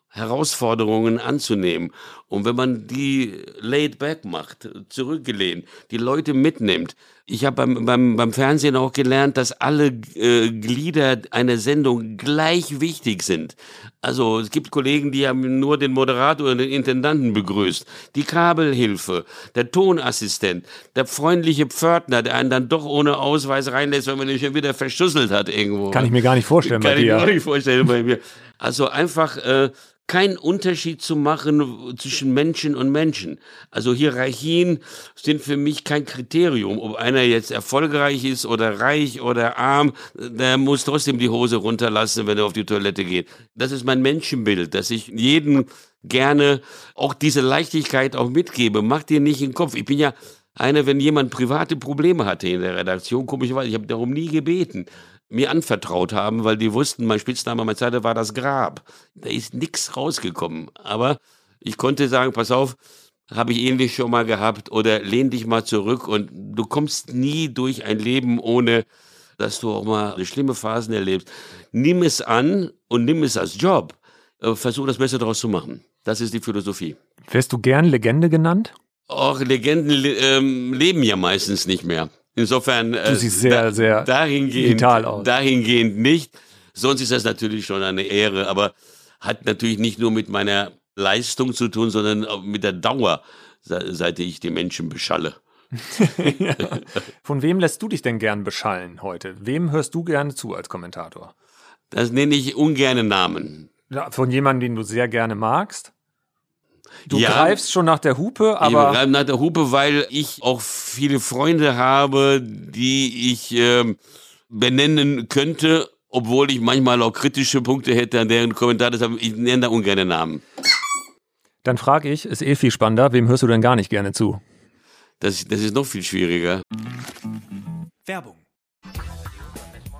Herausforderungen anzunehmen. Und wenn man die laid back macht, zurückgelehnt, die Leute mitnimmt. Ich habe beim, beim, beim Fernsehen auch gelernt, dass alle äh, Glieder einer Sendung gleich wichtig sind. Also es gibt Kollegen, die haben nur den Moderator und den Intendanten begrüßt. Die Kabelhilfe, der Tonassistent, der freundliche Pförtner, der einen dann doch ohne Ausweis reinlässt, wenn man ihn schon wieder verschlüsselt hat irgendwo. Kann ich mir gar nicht vorstellen Kann bei dir. Kann ich mir auch nicht vorstellen bei mir. Also einfach äh, keinen Unterschied zu machen zwischen Menschen und Menschen. Also Hierarchien sind für mich kein Kriterium. Ob einer jetzt erfolgreich ist oder reich oder arm, der muss trotzdem die Hose runterlassen, wenn er auf die Toilette geht. Das ist mein Menschenbild, dass ich jeden gerne auch diese Leichtigkeit auch mitgebe. Mach dir nicht in den Kopf. Ich bin ja einer, wenn jemand private Probleme hatte in der Redaktion, komischerweise, ich habe darum nie gebeten mir anvertraut haben, weil die wussten, mein Spitzname meiner Zeit war das Grab. Da ist nichts rausgekommen. Aber ich konnte sagen, pass auf, habe ich ähnlich schon mal gehabt oder lehn dich mal zurück und du kommst nie durch ein Leben ohne dass du auch mal schlimme Phasen erlebst. Nimm es an und nimm es als Job. Äh, versuch das Beste daraus zu machen. Das ist die Philosophie. Wärst du gern Legende genannt? Auch Legenden ähm, leben ja meistens nicht mehr. Insofern äh, du siehst sehr, da, sehr dahingehend, vital aus. dahingehend nicht. Sonst ist das natürlich schon eine Ehre, aber hat natürlich nicht nur mit meiner Leistung zu tun, sondern auch mit der Dauer, seit ich die Menschen beschalle. ja. Von wem lässt du dich denn gern beschallen heute? Wem hörst du gerne zu als Kommentator? Das nenne ich ungerne Namen. Ja, von jemandem, den du sehr gerne magst? Du ja, greifst schon nach der Hupe, aber. Ich greife nach der Hupe, weil ich auch viele Freunde habe, die ich äh, benennen könnte, obwohl ich manchmal auch kritische Punkte hätte an deren Kommentar. Deshalb, ich nenne da ungern Namen. Dann frage ich, ist eh viel spannender, wem hörst du denn gar nicht gerne zu? Das, das ist noch viel schwieriger. Werbung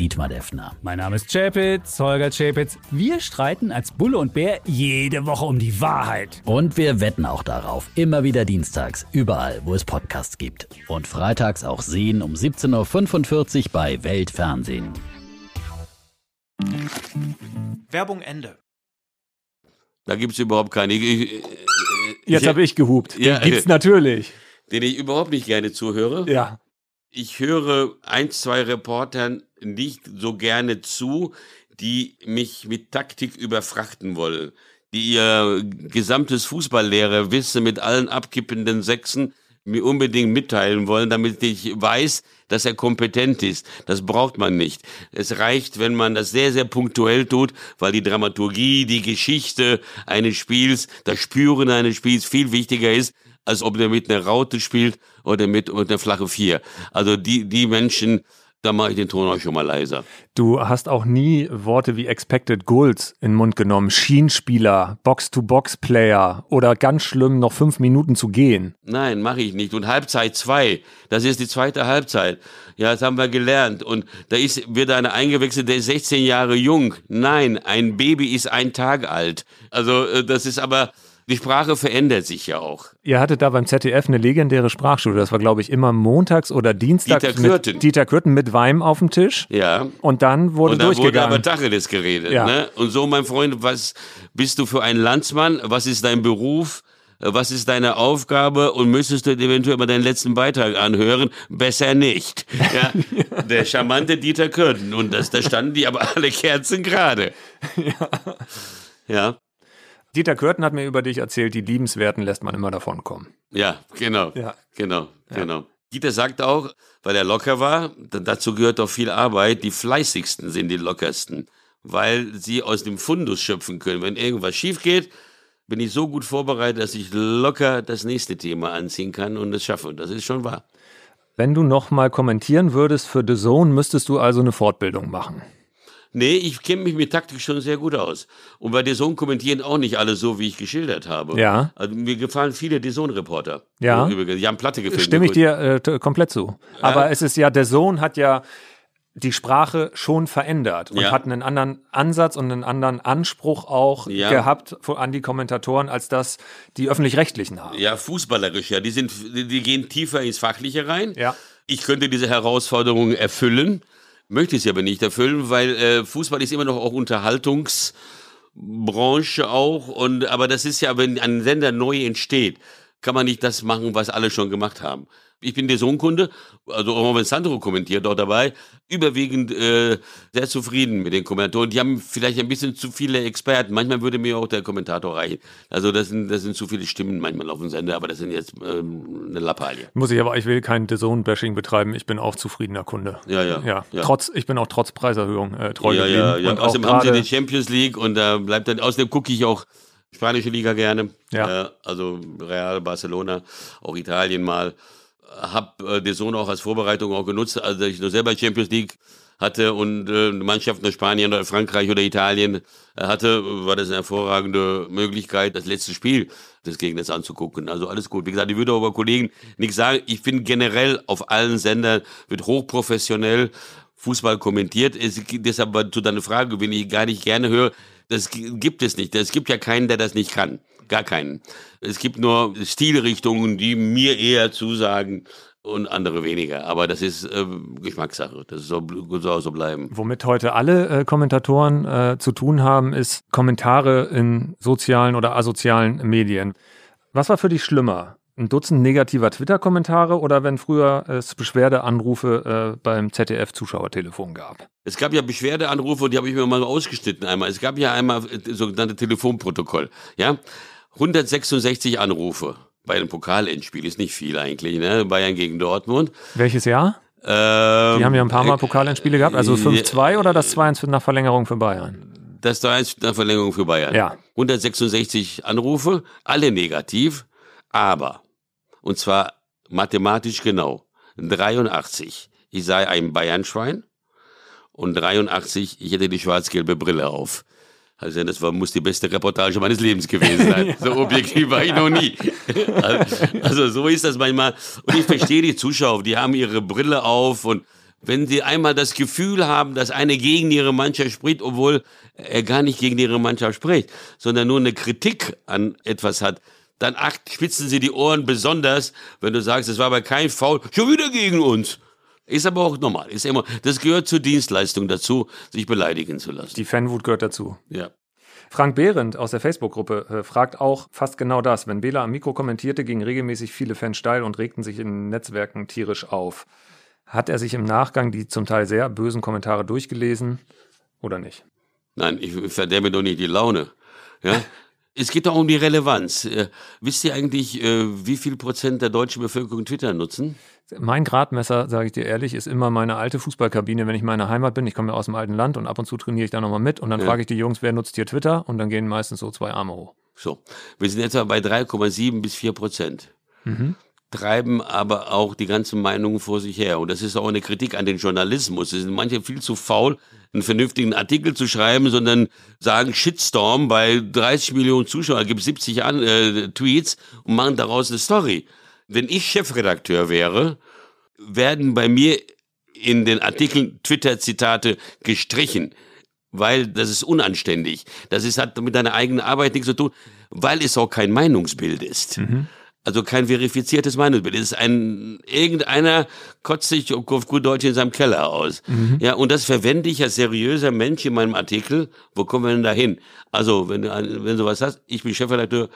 Dietmar Defner. Mein Name ist Chapitz, Holger Chapitz. Wir streiten als Bulle und Bär jede Woche um die Wahrheit. Und wir wetten auch darauf. Immer wieder dienstags, überall, wo es Podcasts gibt. Und freitags auch sehen um 17.45 Uhr bei Weltfernsehen. Werbung Ende. Da gibt es überhaupt keine. Ich, ich, Jetzt habe ich gehupt. Ja, Den gibt's natürlich. Den ich überhaupt nicht gerne zuhöre. Ja. Ich höre ein, zwei Reportern nicht so gerne zu, die mich mit Taktik überfrachten wollen die ihr gesamtes Fußballlehrer-Wissen mit allen abkippenden Sechsen mir unbedingt mitteilen wollen, damit ich weiß, dass er kompetent ist. Das braucht man nicht. Es reicht, wenn man das sehr, sehr punktuell tut, weil die Dramaturgie, die Geschichte eines Spiels, das Spüren eines Spiels viel wichtiger ist, als ob der mit einer Raute spielt oder mit, mit einer flache Vier. Also die, die Menschen, da mache ich den Ton auch schon mal leiser. Du hast auch nie Worte wie Expected Goals in den Mund genommen, Schienspieler, Box-to-Box-Player oder ganz schlimm noch fünf Minuten zu gehen. Nein, mache ich nicht. Und Halbzeit zwei, das ist die zweite Halbzeit. Ja, das haben wir gelernt. Und da ist, wird einer eingewechselt, der ist 16 Jahre jung. Nein, ein Baby ist ein Tag alt. Also äh, das ist aber die Sprache verändert sich ja auch. Ihr hattet da beim ZDF eine legendäre Sprachschule. Das war, glaube ich, immer montags oder dienstags Dieter Kürten. mit Dieter Kürten mit Weim auf dem Tisch. Ja. Und dann wurde Und dann durchgegangen. wurde aber Tacheles geredet. Ja. Ne? Und so, mein Freund, was bist du für ein Landsmann? Was ist dein Beruf? Was ist deine Aufgabe und müsstest du eventuell mal deinen letzten Beitrag anhören? Besser nicht. Ja, der charmante Dieter Kürten. Und das, da standen die aber alle Kerzen gerade. Ja. ja. Dieter Körten hat mir über dich erzählt, die Liebenswerten lässt man immer davon kommen. Ja, genau. Ja. Genau, genau. Dieter sagt auch, weil er locker war, da- dazu gehört auch viel Arbeit, die fleißigsten sind die lockersten, weil sie aus dem Fundus schöpfen können. Wenn irgendwas schief geht, bin ich so gut vorbereitet, dass ich locker das nächste Thema anziehen kann und es schaffe. Das ist schon wahr. Wenn du noch mal kommentieren würdest für The Zone, müsstest du also eine Fortbildung machen. Nee, ich kenne mich mit Taktik schon sehr gut aus. Und bei DAZN kommentieren auch nicht alle so, wie ich geschildert habe. Ja. Also mir gefallen viele DAZN-Reporter. Ja. Übrigens, die haben Platte gefilmt. Stimme ich dir äh, komplett zu. Aber es ist ja, der Sohn hat ja die Sprache schon verändert und Ja. hat einen anderen Ansatz und einen anderen Anspruch auch Ja. gehabt an die Kommentatoren, als das die öffentlich-rechtlichen haben. Ja, fußballerisch, ja. Die, sind, die gehen tiefer ins Fachliche rein. Ja. Ich könnte diese Herausforderung erfüllen, möchte es aber nicht erfüllen, weil äh, Fußball ist immer noch auch Unterhaltungsbranche auch. Und, aber das ist ja, wenn ein Sender neu entsteht, kann man nicht das machen, was alle schon gemacht haben. Ich bin der Sohnkunde, also auch wenn Sandro kommentiert dort dabei, überwiegend äh, sehr zufrieden mit den Kommentatoren. Die haben vielleicht ein bisschen zu viele Experten. Manchmal würde mir auch der Kommentator reichen. Also das sind, das sind zu viele Stimmen manchmal auf dem Sender, aber das sind jetzt ähm, eine Lappalie. Muss ich aber, ich will kein The Zone-Bashing betreiben. Ich bin auch zufriedener Kunde. Ja, ja, Ja, ja. trotz, ich bin auch trotz Preiserhöhung äh, treu ja, geblieben. ja, ja. Und auch Außerdem haben sie die Champions League und da bleibt dann, außerdem gucke ich auch spanische Liga gerne. Ja. Äh, also Real, Barcelona, auch Italien mal. Hab äh, den Sohn auch als Vorbereitung auch genutzt, als ich nur selber Champions League hatte und äh, eine Mannschaft aus Spanien oder Frankreich oder Italien äh, hatte, war das eine hervorragende Möglichkeit, das letzte Spiel des Gegners anzugucken. Also alles gut. Wie gesagt, ich würde aber Kollegen nichts sagen. Ich finde generell auf allen Sendern wird hochprofessionell Fußball kommentiert. Es, deshalb zu deiner Frage, wenn ich gar nicht gerne höre, das gi- gibt es nicht. Es gibt ja keinen, der das nicht kann. Gar keinen. Es gibt nur Stilrichtungen, die mir eher zusagen und andere weniger. Aber das ist ähm, Geschmackssache. Das soll, soll so bleiben. Womit heute alle äh, Kommentatoren äh, zu tun haben, ist Kommentare in sozialen oder asozialen Medien. Was war für dich schlimmer? Ein Dutzend negativer Twitter-Kommentare oder wenn früher es Beschwerdeanrufe äh, beim ZDF-Zuschauertelefon gab? Es gab ja Beschwerdeanrufe und die habe ich mir mal ausgeschnitten einmal. Es gab ja einmal äh, sogenannte Telefonprotokoll. Ja, 166 Anrufe bei einem Pokalendspiel ist nicht viel eigentlich. Ne? Bayern gegen Dortmund. Welches Jahr? Ähm, Die haben ja ein paar Mal Pokalendspiele gehabt, also 5-2 oder das 2-1 nach Verlängerung für Bayern? Das da ist eine Verlängerung für Bayern. Ja. 166 Anrufe, alle negativ, aber, und zwar mathematisch genau, 83, ich sei ein Bayernschwein und 83, ich hätte die schwarz-gelbe Brille auf. Also das war, muss die beste Reportage meines Lebens gewesen sein. So objektiv war ich noch nie. Also so ist das manchmal. Und ich verstehe die Zuschauer, die haben ihre Brille auf und wenn sie einmal das Gefühl haben, dass einer gegen ihre Mannschaft spricht, obwohl er gar nicht gegen ihre Mannschaft spricht, sondern nur eine Kritik an etwas hat, dann acht, spitzen sie die Ohren besonders, wenn du sagst, es war aber kein Foul, schon wieder gegen uns. Ist aber auch normal. Ist immer, das gehört zur Dienstleistung dazu, sich beleidigen zu lassen. Die Fanwut gehört dazu. Ja. Frank Behrendt aus der Facebook-Gruppe äh, fragt auch fast genau das. Wenn Bela am Mikro kommentierte, gingen regelmäßig viele Fans steil und regten sich in Netzwerken tierisch auf. Hat er sich im Nachgang die zum Teil sehr bösen Kommentare durchgelesen oder nicht? Nein, ich verderbe doch nicht die Laune. Ja? Es geht doch um die Relevanz. Äh, wisst ihr eigentlich, äh, wie viel Prozent der deutschen Bevölkerung Twitter nutzen? Mein Gradmesser, sage ich dir ehrlich, ist immer meine alte Fußballkabine, wenn ich in meiner Heimat bin. Ich komme ja aus dem alten Land und ab und zu trainiere ich da nochmal mit und dann Ja. frage ich die Jungs, wer nutzt hier Twitter? Und dann gehen meistens so zwei Arme hoch. So, wir sind etwa bei 3,7 bis 4 Prozent. Treiben aber auch die ganzen Meinungen vor sich her. Und das ist auch eine Kritik an den Journalismus. Es sind manche viel zu faul, einen vernünftigen Artikel zu schreiben, sondern sagen Shitstorm bei 30 Millionen Zuschauern, gibt 70 an, äh, Tweets und machen daraus eine Story. Wenn ich Chefredakteur wäre, werden bei mir in den Artikeln Twitter-Zitate gestrichen, weil das ist unanständig. Das ist, hat mit deiner eigenen Arbeit nichts zu tun, weil es auch kein Meinungsbild ist. Also kein verifiziertes Meinungsbild. Es ist ein, irgendeiner kotzt sich auf gut Deutsch in seinem Keller aus. Ja, und das verwende ich als seriöser Mensch in meinem Artikel. Wo kommen wir denn da hin? Also, wenn du, wenn du was hast, ich bin Chefredakteur,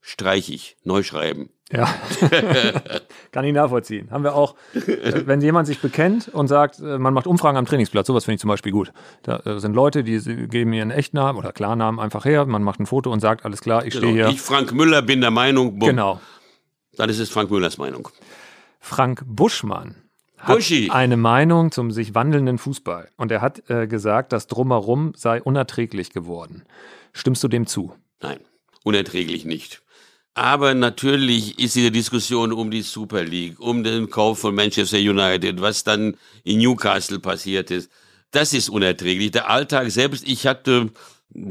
streiche ich, neu schreiben. Ja, kann ich nachvollziehen. Haben wir auch, äh, wenn jemand sich bekennt und sagt, äh, man macht Umfragen am Trainingsplatz, sowas finde ich zum Beispiel gut. Da äh, sind Leute, die geben ihren Echtnamen oder Klarnamen einfach her, man macht ein Foto und sagt, alles klar, ich Genau. stehe hier. Ich, Frank Müller, bin der Meinung, bumm, genau. Dann ist es Frank Müllers Meinung. Frank Buschmann hat Buschi. eine Meinung zum sich wandelnden Fußball. Und er hat äh, gesagt, das Drumherum sei unerträglich geworden. Stimmst du dem zu? Nein, unerträglich nicht. Aber natürlich ist diese Diskussion um die Super League, um den Kauf von Manchester United, was dann in Newcastle passiert ist, das ist unerträglich. Der Alltag selbst, ich hatte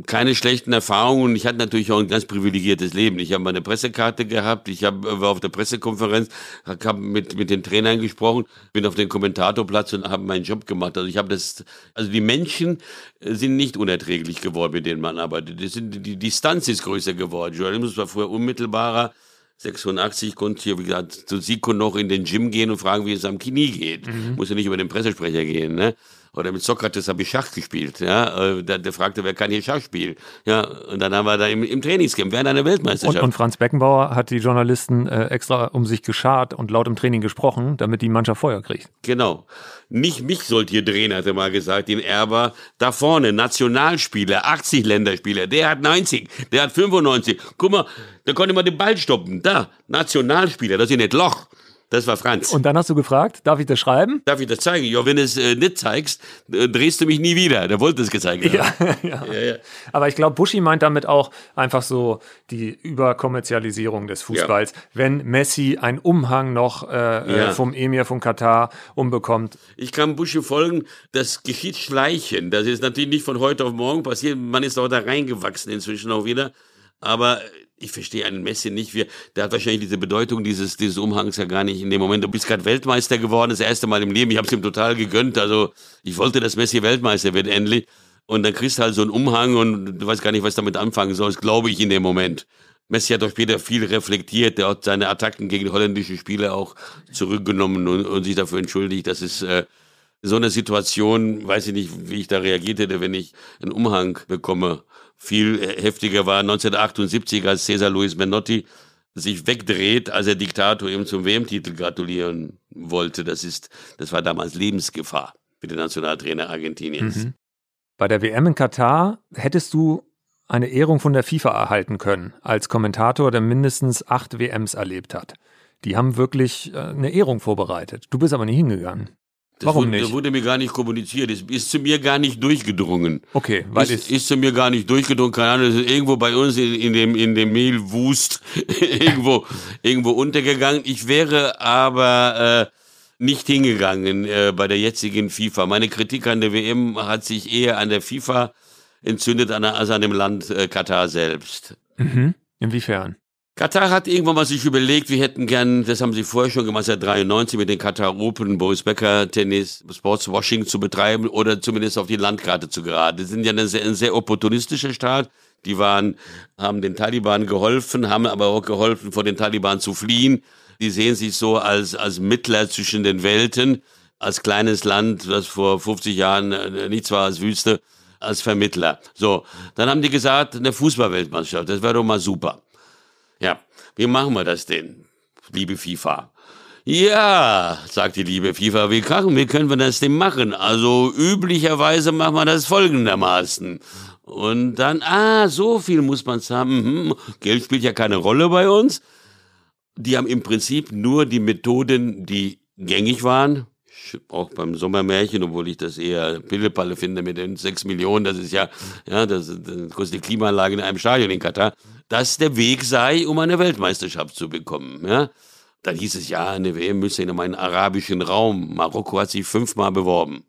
keine schlechten Erfahrungen ich hatte natürlich auch ein ganz privilegiertes Leben. Ich habe meine Pressekarte gehabt, ich hab, war auf der Pressekonferenz, habe mit, mit den Trainern gesprochen, bin auf den Kommentatorplatz und habe meinen Job gemacht. Also ich habe das, also die Menschen äh, sind nicht unerträglich geworden, mit denen man arbeitet. Die, sind, die Distanz ist größer geworden. Journalismus war früher unmittelbarer. 86 konnte ich, wie gesagt, zu Siko noch in den Gym gehen und fragen, wie es am Knie geht. Muss ja nicht über den Pressesprecher gehen, ne? Oder mit Sokrates habe ich Schach gespielt, ja. Äh, Der, der fragte, wer kann hier Schach spielen? Ja, und dann haben wir da im, im Trainingscamp während einer Und, Weltmeisterschaft. und Franz Beckenbauer hat die Journalisten äh, extra um sich geschart und laut im Training gesprochen, damit die Mannschaft Feuer kriegt. Genau. Nicht mich sollt ihr drehen, hat er mal gesagt, den Erber. Da vorne, Nationalspieler, 80 Länderspieler, der hat 90, der hat 95. Guck mal, da konnte man den Ball stoppen. Da, Nationalspieler, das ist nicht Loch. Das war Franz. Und dann hast du gefragt, darf ich das schreiben? Darf ich das zeigen? Ja, wenn du es äh, nicht zeigst, äh, drehst du mich nie wieder. Der wollte es gezeigt haben. ja. Ja, ja. Aber ich glaube, Buschi meint damit auch einfach so die Überkommerzialisierung des Fußballs. Wenn Messi einen Umhang noch äh, Ja. äh, vom Emir von Katar umbekommt. Ich kann Busche folgen, das geschieht schleichend. Das ist natürlich nicht von heute auf morgen passiert. Man ist auch da reingewachsen inzwischen auch wieder. Aber ich verstehe einen Messi nicht. Wir, der hat wahrscheinlich diese Bedeutung dieses, dieses Umhangs ja gar nicht in dem Moment. Du bist gerade Weltmeister geworden, das erste Mal im Leben. Ich habe es ihm total gegönnt. Also ich wollte, dass Messi Weltmeister wird endlich. Und dann kriegst du halt so einen Umhang und du weißt gar nicht, was damit anfangen sollst, glaube ich in dem Moment. Messi hat auch später viel reflektiert, der hat seine Attacken gegen holländische Spieler auch zurückgenommen und, und sich dafür entschuldigt. Das ist äh, so eine Situation, weiß ich nicht, wie ich da reagiert hätte, wenn ich einen Umhang bekomme. Viel heftiger war 1978, als Cesar Luis Menotti sich wegdreht, als er Diktator ihm zum WM-Titel gratulieren wollte. Das ist, das war damals Lebensgefahr für den Nationaltrainer Argentiniens. Bei der WM in Katar hättest du eine Ehrung von der FIFA erhalten können, als Kommentator, der mindestens acht WMs erlebt hat. Die haben wirklich äh, eine Ehrung vorbereitet. Du bist aber nicht hingegangen. Das Warum wurde, nicht? Wurde mir gar nicht kommuniziert. Es ist zu mir gar nicht durchgedrungen. Okay, weil ist, ist zu mir gar nicht durchgedrungen. Keine Ahnung, das ist irgendwo bei uns in, in dem, in dem Mehlwust irgendwo, irgendwo untergegangen. Ich wäre aber äh, nicht hingegangen äh, bei der jetzigen FIFA. Meine Kritik an der WM hat sich eher an der FIFA entzündet als an dem Land äh, Katar selbst. Mhm. Inwiefern? Katar hat irgendwann mal sich überlegt, wir hätten gern, das haben sie vorher schon gemacht, seit 93 mit den Katar Open, Boris Becker Tennis, Sportswashing zu betreiben oder zumindest auf die Landkarte zu geraten. Die sind ja ein sehr, ein sehr opportunistischer Staat. Die waren, haben den Taliban geholfen, haben aber auch geholfen, vor den Taliban zu fliehen. Die sehen sich so als, als Mittler zwischen den Welten, als kleines Land, das vor 50 Jahren äh, nichts war als Wüste, als Vermittler. So, dann haben die gesagt, eine Fußballweltmeisterschaft, das wäre doch mal super. Ja, wie machen wir das denn, liebe FIFA? Ja, sagt die liebe FIFA, wie, kann, wie können wir das denn machen? Also üblicherweise machen wir das folgendermaßen. Und dann, ah, so viel muss man haben. Mhm. Geld spielt ja keine Rolle bei uns. Die haben im Prinzip nur die Methoden, die gängig waren. Auch beim Sommermärchen, obwohl ich das eher Pillepalle finde mit den sechs Millionen. Das ist ja, ja, das, das die Klimaanlage in einem Stadion in Katar. Dass der Weg sei, um eine Weltmeisterschaft zu bekommen, ja. Dann hieß es, ja, eine WM müsse in meinen arabischen Raum. Marokko hat sich fünfmal beworben.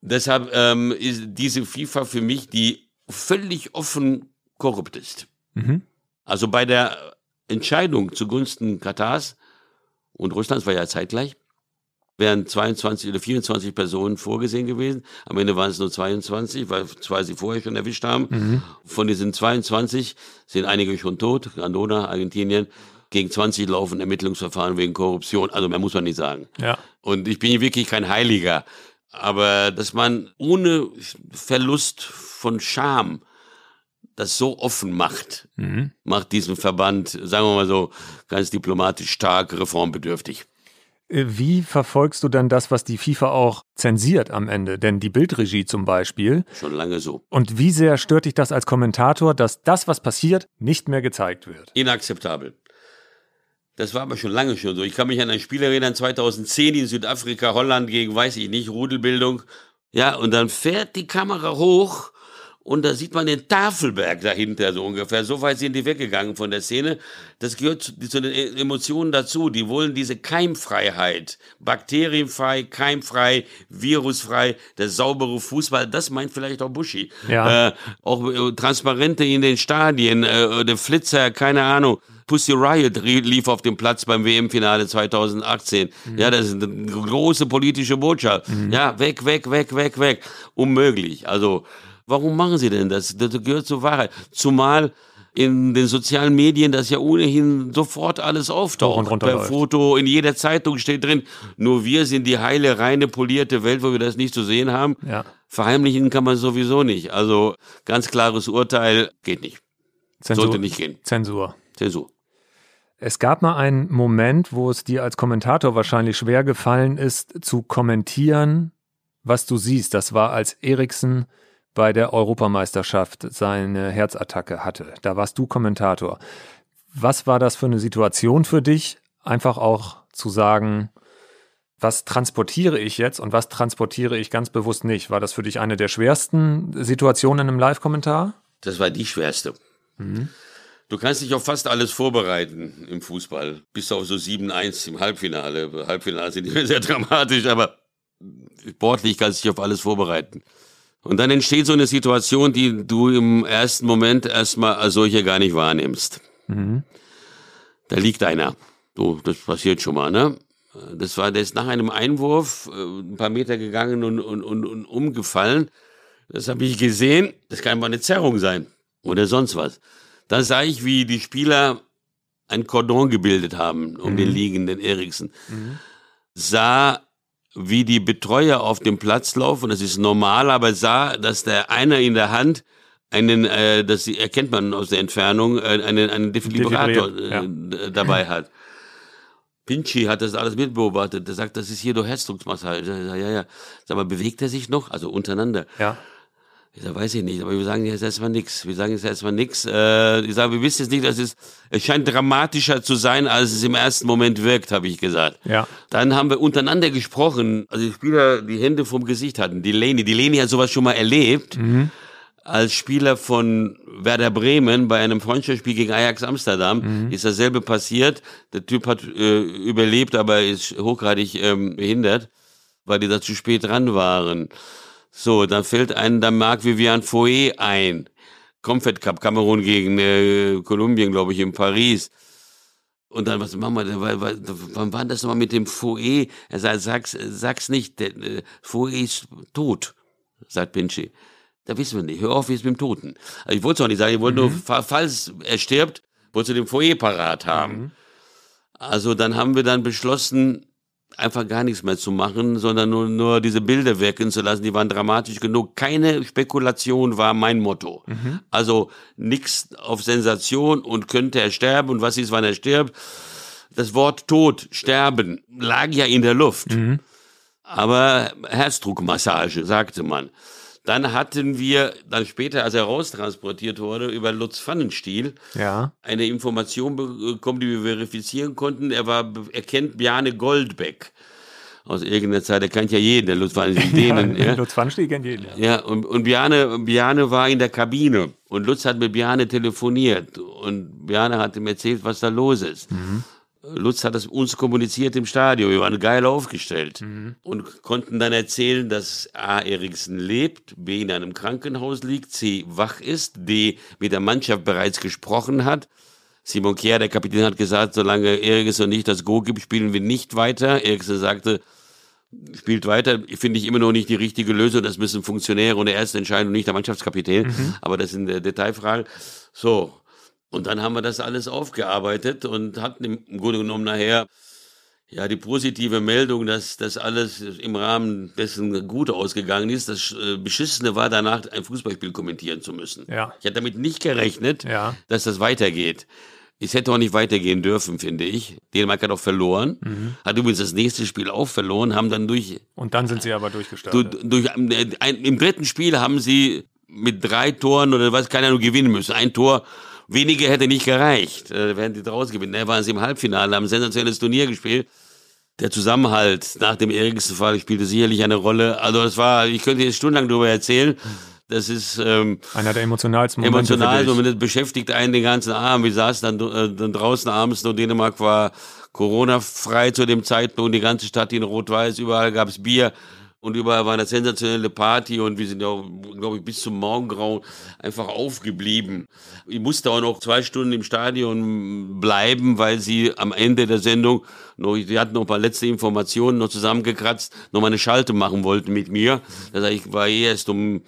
Deshalb ähm, ist diese FIFA für mich die völlig offen korrupt ist. Mhm. Also bei der Entscheidung zugunsten Katars und Russlands war ja zeitgleich, wären 22 oder 24 Personen vorgesehen gewesen. Am Ende waren es nur 22, weil zwei sie vorher schon erwischt haben. Mhm. Von diesen 22 sind einige schon tot, Andona, Argentinien. Gegen 20 laufen Ermittlungsverfahren wegen Korruption. Also mehr muss man nicht sagen. Ja. Und ich bin wirklich kein Heiliger. Aber dass man ohne Verlust von Scham das so offen macht, macht diesen Verband, sagen wir mal so, ganz diplomatisch stark reformbedürftig. Äh, Wie verfolgst du dann das, was die FIFA auch zensiert am Ende? Denn die Bildregie zum Beispiel. Schon lange so. Und wie sehr stört dich das als Kommentator, dass das, was passiert, nicht mehr gezeigt wird? Inakzeptabel. Das war aber schon lange schon so. Ich kann mich an ein Spiel erinnern, 2010 in Südafrika, Holland gegen, weiß ich nicht, Rudelbildung. Ja, und dann fährt die Kamera hoch und da sieht man den Tafelberg dahinter so ungefähr. So weit sind die weggegangen von der Szene. Das gehört zu, zu den Emotionen dazu. Die wollen diese Keimfreiheit. Bakterienfrei, keimfrei, virusfrei, der saubere Fußball. Das meint vielleicht auch Buschi. Ja. Äh, auch äh, Transparente in den Stadien, äh, der Flitzer, keine Ahnung. Pussy Riot lief auf dem Platz beim WM-Finale 2018. Ja, das ist eine große politische Botschaft. Ja, weg, weg, weg, weg, weg. Unmöglich. Also, warum machen sie denn das? Das gehört zur Wahrheit. Zumal in den sozialen Medien das ja ohnehin sofort alles Hoch auftaucht. per läuft. Foto, in jeder Zeitung steht drin, nur wir sind die heile, reine, polierte Welt, wo wir das nicht zu sehen haben. Ja. Verheimlichen kann man sowieso nicht. Also ganz klares Urteil, geht nicht. Zensur. Sollte nicht gehen. Zensur. Zensur. Es gab mal einen Moment, wo es dir als Kommentator wahrscheinlich schwer gefallen ist, zu kommentieren, was du siehst. Das war, als Eriksen bei der Europameisterschaft seine Herzattacke hatte. Da warst du Kommentator. Was war das für eine Situation für dich? Einfach auch zu sagen, was transportiere ich jetzt und was transportiere ich ganz bewusst nicht? War das für dich eine der schwersten Situationen im Live-Kommentar? Das war die schwerste. Du kannst dich auf fast alles vorbereiten im Fußball. Bis auf so 7-1 im Halbfinale. Halbfinale sind immer sehr dramatisch, aber sportlich kannst du dich auf alles vorbereiten. Und dann entsteht so eine Situation, die du im ersten Moment erstmal als solche gar nicht wahrnimmst. Da liegt einer. So, das passiert schon mal, ne? Das war, der ist nach einem Einwurf äh, ein paar Meter gegangen und, und, und, und umgefallen. Das habe ich gesehen. Das kann mal eine Zerrung sein oder sonst was. Dann sah ich, wie die Spieler ein Kordon gebildet haben um den liegenden Eriksen. Sah, wie die Betreuer auf dem Platz laufen. Das ist normal, aber sah, dass der einer in der Hand einen, äh, das erkennt man aus der Entfernung, äh, einen, einen Defibrillator äh, d- dabei hat. Pinchi hat das alles mitbeobachtet. Der sagt, das ist hier durch Herzdrucksmassage. Sag, Ja, ja. Sag mal, bewegt er sich noch? Also untereinander. Ja. Ich sag, weiß ich nicht, aber wir sagen jetzt erstmal nichts. Wir sagen jetzt erstmal nichts. Äh, ich sage, wir wissen jetzt nicht, dass es, es scheint dramatischer zu sein, als es im ersten Moment wirkt, habe ich gesagt. Ja. Dann haben wir untereinander gesprochen, also die Spieler die Hände vom Gesicht hatten. Die Leni, die Leni hat sowas schon mal erlebt. Als Spieler von Werder Bremen bei einem Freundschaftsspiel gegen Ajax Amsterdam ist dasselbe passiert. Der Typ hat äh, überlebt, aber ist hochgradig ähm, behindert, weil die da zu spät dran waren. So, dann fällt einem dann Marc Vivian Foe ein. Comfort Cup, Kamerun gegen äh, Kolumbien, glaube ich, in Paris. Und dann, was machen wir denn? Wann war das nochmal mit dem Foe? Er sagt, sag's, sag's nicht, der äh, Foe ist tot, sagt Pinchi. Da wissen wir nicht. Hör auf, wie es mit dem Toten. Also ich wollte es auch nicht sagen, ich wollte nur, fa- falls er stirbt, wolltest du den Foe parat haben. Also dann haben wir dann beschlossen, einfach gar nichts mehr zu machen, sondern nur, nur diese Bilder wirken zu lassen. Die waren dramatisch genug. Keine Spekulation war mein Motto. Also nichts auf Sensation und könnte er sterben und was ist, wann er stirbt. Das Wort Tod, Sterben lag ja in der Luft. Aber Herzdruckmassage, sagte man. Dann hatten wir, dann später, als er raustransportiert wurde, über Lutz Pfannenstiel, Ja. eine Information bekommen, die wir verifizieren konnten. Er war, er kennt Bjarne Goldbeck. Aus irgendeiner Zeit, er kennt ja jeden, der Lutz Pfannenstiel, denen, ja. Lutz Pfannenstiel kennt jeden. Ja. Ja, und, und Bjarne, Bjarne war in der Kabine und Lutz hat mit Bjarne telefoniert und Bjarne hat ihm erzählt, was da los ist. Lutz hat das uns kommuniziert im Stadion. Wir waren geil aufgestellt und konnten dann erzählen, dass A. Eriksen lebt, B. in einem Krankenhaus liegt, C. wach ist, D. mit der Mannschaft bereits gesprochen hat. Simon Kjær, der Kapitän, hat gesagt, solange Eriksen nicht das Go gibt, spielen wir nicht weiter. Eriksen sagte, spielt weiter, finde ich immer noch nicht die richtige Lösung. Das müssen Funktionäre und der erste Entscheidung, nicht der Mannschaftskapitän. Aber das sind äh, Detailfragen. So. Und dann haben wir das alles aufgearbeitet und hatten im Grunde genommen nachher, Ja, die positive Meldung, dass das alles im Rahmen dessen gut ausgegangen ist. Das äh, Beschissene war danach, ein Fußballspiel kommentieren zu müssen. Ja. Ich hatte damit nicht gerechnet, Ja. dass das weitergeht. Es hätte auch nicht weitergehen dürfen, finde ich. Dänemark hat auch verloren. Mhm. Hat übrigens das nächste Spiel auch verloren, haben dann durch, Und dann sind sie aber durch, durchgestartet. durch ein, ein, im dritten Spiel haben sie mit drei Toren oder was, keine Ahnung, gewinnen müssen. Ein Tor weniger hätte nicht gereicht. Äh, wären die draußen gewinnen. Da waren sie im Halbfinale, haben ein sensationelles Turnier gespielt. Der Zusammenhalt nach dem Eriksen-Fall spielte sicherlich eine Rolle. Also es war, ich könnte jetzt stundenlang darüber erzählen. Das ist ähm, Einer der emotionalsten Momente emotional, so, das beschäftigt einen den ganzen Abend. Wir saßen dann, äh, dann draußen abends noch, Dänemark war Corona-frei zu dem Zeitpunkt, die ganze Stadt in Rot-Weiß, überall gab es Bier und überall war eine sensationelle Party und wir sind ja, glaube ich, bis zum Morgengrauen einfach aufgeblieben. Ich musste auch noch zwei Stunden im Stadion bleiben, weil sie am Ende der Sendung noch, sie hatten noch ein paar letzte Informationen noch zusammengekratzt, noch mal eine Schalte machen wollten mit mir. Das heißt, ich war erst um,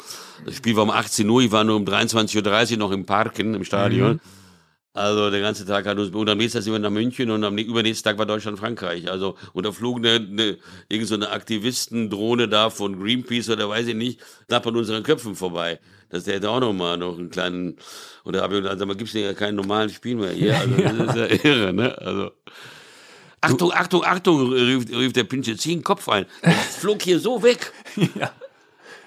das Spiel war um 18 Uhr, ich war nur um 23.30 Uhr noch im Parken, im Stadion. Also der ganze Tag hat uns, und am nächsten Tag sind wir nach München und am übernächsten Tag war Deutschland-Frankreich. Also, und da flog eine, eine, irgend so eine Aktivistendrohne da von Greenpeace oder weiß ich nicht, knapp an unseren Köpfen vorbei. Das hätte auch noch mal noch einen kleinen, und da habe ich gesagt, gibt es ja keinen normalen Spiel mehr hier. Also, das ist ja irre, ne? Also. Achtung, Achtung, Achtung, rief, rief der Pinsche, zieh den Kopf ein. Das flog hier so weg.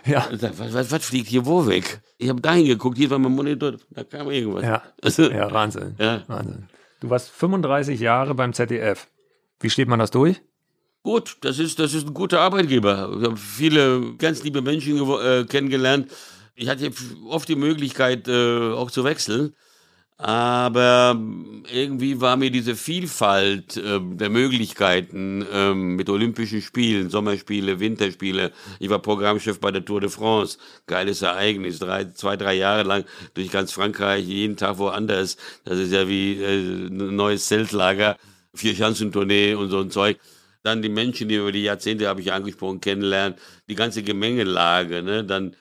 Ja, sag, Was, was, was fliegt hier wo weg? Ich habe dahin geguckt, hier war mein Monitor, da kam irgendwas. ja. Also, ja, Wahnsinn. Ja. Wahnsinn. Du warst 35 Jahre beim ZDF. Wie steht man das durch? Gut, das ist, das ist ein guter Arbeitgeber. Ich habe viele ganz liebe Menschen äh, kennengelernt. Ich hatte oft die Möglichkeit, äh, auch zu wechseln. Aber irgendwie war mir diese Vielfalt äh, der Möglichkeiten ähm, mit Olympischen Spielen, Sommerspiele, Winterspiele. Ich war Programmchef bei der Tour de France. Geiles Ereignis. Drei, zwei, drei Jahre lang durch ganz Frankreich, jeden Tag woanders. Das ist ja wie äh, ein neues Zeltlager. Vier-Schanzentournee und so ein Zeug. Dann die Menschen, die über die Jahrzehnte, habe ich angesprochen, kennenlernen. Die ganze Gemengelage, ne? Dann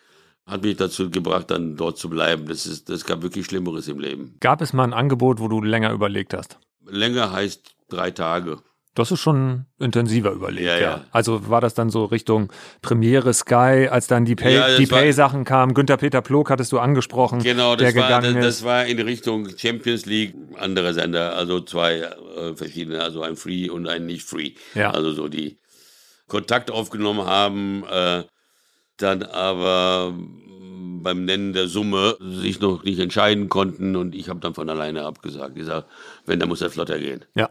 hat mich dazu gebracht, dann dort zu bleiben. Das ist, das gab wirklich Schlimmeres im Leben. Gab es mal ein Angebot, wo du länger überlegt hast? Länger heißt drei Tage. Das ist schon intensiver überlegt, Ja, ja. ja. Also war das dann so Richtung Premiere Sky, als dann die Pay, Ja, Pay-Sachen kamen. Günther Peter Plog hattest du angesprochen, Genau, der das war, gegangen das, das war in Richtung Champions League, andere Sender, also zwei äh, verschiedene, also ein Free und ein nicht Free. Ja. Also so die Kontakt aufgenommen haben, äh, dann aber mm, beim Nennen der Summe sich noch nicht entscheiden konnten und ich habe dann von alleine abgesagt. gesagt, wenn, dann muss er flotter gehen. Ja.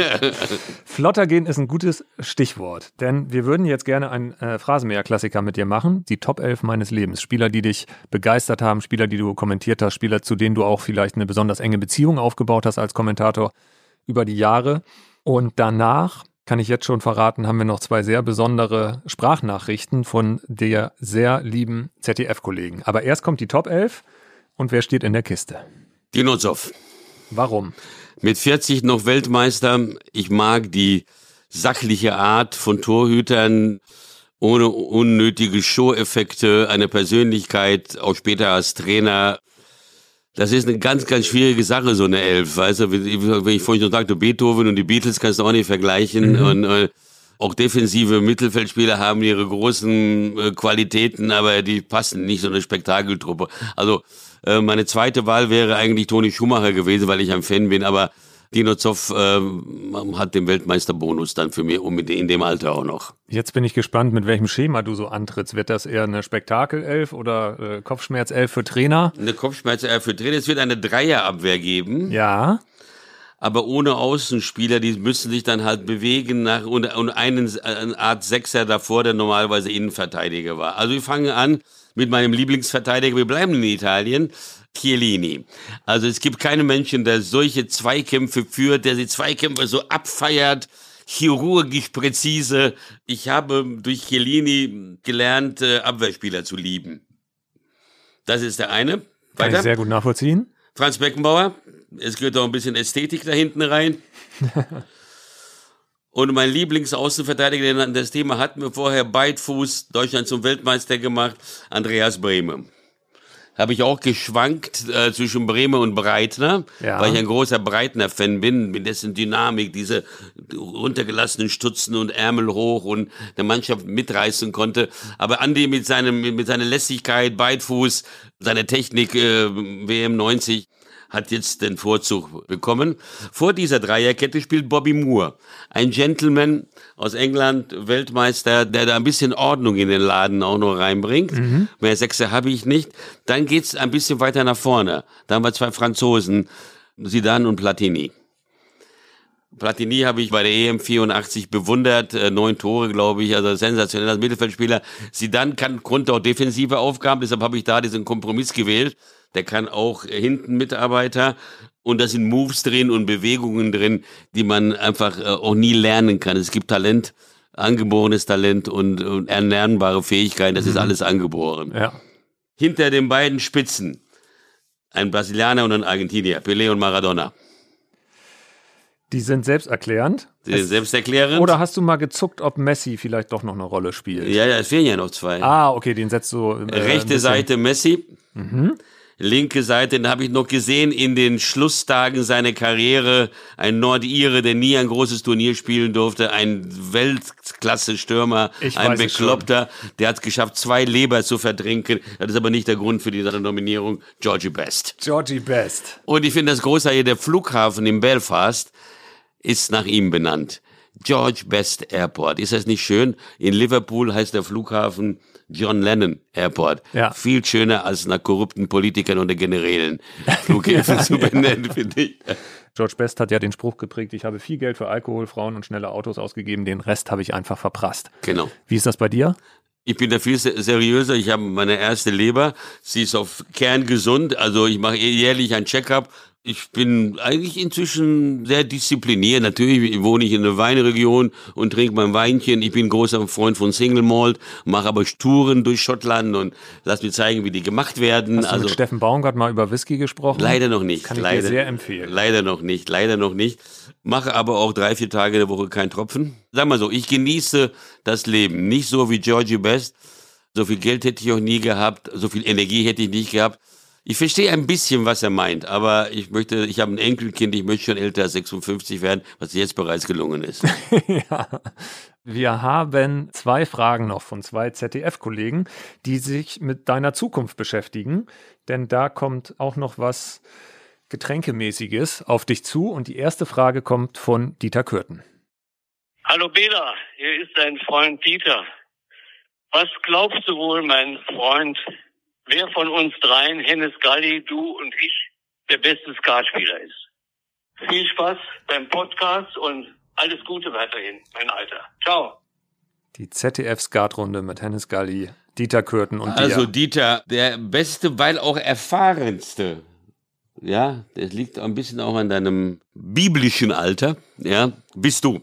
Flotter gehen ist ein gutes Stichwort, denn wir würden jetzt gerne einen äh, Phrasenmäher-Klassiker mit dir machen. Die Top 11 meines Lebens. Spieler, die dich begeistert haben, Spieler, die du kommentiert hast, Spieler, zu denen du auch vielleicht eine besonders enge Beziehung aufgebaut hast als Kommentator über die Jahre. Und danach, kann ich jetzt schon verraten, haben wir noch zwei sehr besondere Sprachnachrichten von der sehr lieben ZDF-Kollegen. Aber erst kommt die Top 11 und wer steht in der Kiste? Dinozow. Warum? mit 40 noch Weltmeister. Ich mag die sachliche Art von Torhütern ohne unnötige Show-Effekte, eine Persönlichkeit, auch später als Trainer. Das ist eine ganz, ganz schwierige Sache, so eine Elf. Weißt du, wenn ich vorhin schon sagte, Beethoven und die Beatles kannst du auch nicht vergleichen. Und äh, auch defensive Mittelfeldspieler haben ihre großen äh, Qualitäten, aber die passen nicht so eine Spektakeltruppe. Also äh, meine zweite Wahl wäre eigentlich Toni Schumacher gewesen, weil ich ein Fan bin, aber Dino Zoff äh, hat den Weltmeisterbonus dann für mich und in dem Alter auch noch. Jetzt bin ich gespannt, mit welchem Schema du so antrittst. Wird das eher eine Spektakelelf oder äh, Kopfschmerzelf für Trainer? Eine Kopfschmerze für Trainer. Es wird eine Dreierabwehr geben. Ja. aber ohne Außenspieler, die müssen sich dann halt bewegen nach und, und einen eine Art Sechser davor, der normalerweise Innenverteidiger war. Also wir fangen an mit meinem Lieblingsverteidiger, wir bleiben in Italien, Chiellini. Also es gibt keinen Menschen, der solche Zweikämpfe führt, der die Zweikämpfe so abfeiert, chirurgisch präzise. Ich habe durch Chiellini gelernt, äh, Abwehrspieler zu lieben. Das ist der eine. Kann ich sehr gut nachvollziehen. Franz Beckenbauer. Es gehört auch ein bisschen Ästhetik da hinten rein. Und mein Lieblingsaußenverteidiger, den- das Thema hatten wir vorher, Beidfuß, Deutschland zum Weltmeister gemacht, Andreas Brehme. Habe ich auch geschwankt äh, zwischen Bremer und Breitner, Ja. weil ich ein großer Breitner-Fan bin, mit dessen Dynamik, diese runtergelassenen Stutzen und Ärmel hoch und der Mannschaft mitreißen konnte. Aber Andi mit seinem, mit seiner Lässigkeit, Beidfuß, seiner Technik, äh, WM 90, hat jetzt den Vorzug bekommen. Vor dieser Dreierkette spielt Bobby Moore, ein Gentleman aus England, Weltmeister, der da ein bisschen Ordnung in den Laden auch noch reinbringt. Mehr Sechser habe ich nicht. Dann geht's ein bisschen weiter nach vorne. Da haben wir zwei Franzosen, Zidane und Platini. Platini habe ich bei der EM 84 bewundert, äh, neun Tore, glaube ich, also sensationell als Mittelfeldspieler. Zidane kann konnte auch defensive Aufgaben, deshalb habe ich da diesen Kompromiss gewählt. Der kann auch hinten Mitarbeiter und da sind Moves drin und Bewegungen drin, die man einfach äh, auch nie lernen kann. Es gibt Talent, angeborenes Talent und, und erlernbare Fähigkeiten, das ist alles angeboren. Ja. Hinter den beiden Spitzen ein Brasilianer und ein Argentinier, Pelé und Maradona. Die sind selbsterklärend. Sie sind selbsterklärend. Oder hast du mal gezuckt, ob Messi vielleicht doch noch eine Rolle spielt? Ja, ja, es fehlen ja noch zwei. Ah, okay, den setzt du. Äh, Rechte Seite Messi, Mhm. Linke Seite, den habe ich noch gesehen in den Schlusstagen seiner Karriere. Ein Nordire, der nie ein großes Turnier spielen durfte, ein Weltklasse-Stürmer, ein Bekloppter, der hat es geschafft, zwei Leber zu verdrinken. Das ist aber nicht der Grund für diese Nominierung. Georgie Best. Georgie Best. Und ich finde das großartige, der Flughafen in Belfast ist nach ihm benannt. George Best Airport. Ist das nicht schön? In Liverpool heißt der Flughafen John Lennon Airport. Ja. Viel schöner als nach korrupten Politikern oder Generälen Flughäfen zu benennen, finde ich. George Best hat ja den Spruch geprägt, ich habe viel Geld für Alkohol, Frauen und schnelle Autos ausgegeben, den Rest habe ich einfach verprasst. Genau. Wie ist das bei dir? Ich bin da viel se- seriöser. Ich habe meine erste Leber. Sie ist auf kerngesund. Also ich mache jährlich ein Check-up. Ich bin eigentlich inzwischen sehr diszipliniert. Natürlich wohne ich in einer Weinregion und trinke mein Weinchen. Ich bin großer Freund von Single Malt, mache aber Touren durch Schottland und lass mir zeigen, wie die gemacht werden. Hast du also mit Steffen Baumgart mal über Whisky gesprochen? leider noch nicht. Kann ich leider, dir sehr empfehlen. Leider noch nicht. Leider noch nicht. Mache aber auch drei, vier Tage der Woche kein Tropfen. Sag mal so, ich genieße das Leben. Nicht so wie Georgie Best. So viel Geld hätte ich auch nie gehabt. So viel Energie hätte ich nicht gehabt. Ich verstehe ein bisschen, was er meint, aber ich möchte, ich habe ein Enkelkind, ich möchte schon älter als 56 werden, was jetzt bereits gelungen ist. ja. Wir haben zwei Fragen noch von zwei ZDF-Kollegen, die sich mit deiner Zukunft beschäftigen. Denn da kommt auch noch was Getränkemäßiges auf dich zu. Und die erste Frage kommt von Dieter Kürten. Hallo Bela, hier ist dein Freund Dieter. Was glaubst du wohl, mein Freund, wer von uns dreien, Hennes Galli, du und ich, der beste Skatspieler ist? Viel Spaß beim Podcast und alles Gute weiterhin, mein Alter. Ciao. Die ZDF-Skatrunde mit Hennes Galli, Dieter Kürten und Also dir. Dieter, der beste, weil auch erfahrenste. Ja, das liegt ein bisschen auch an deinem biblischen Alter. Ja, bist du.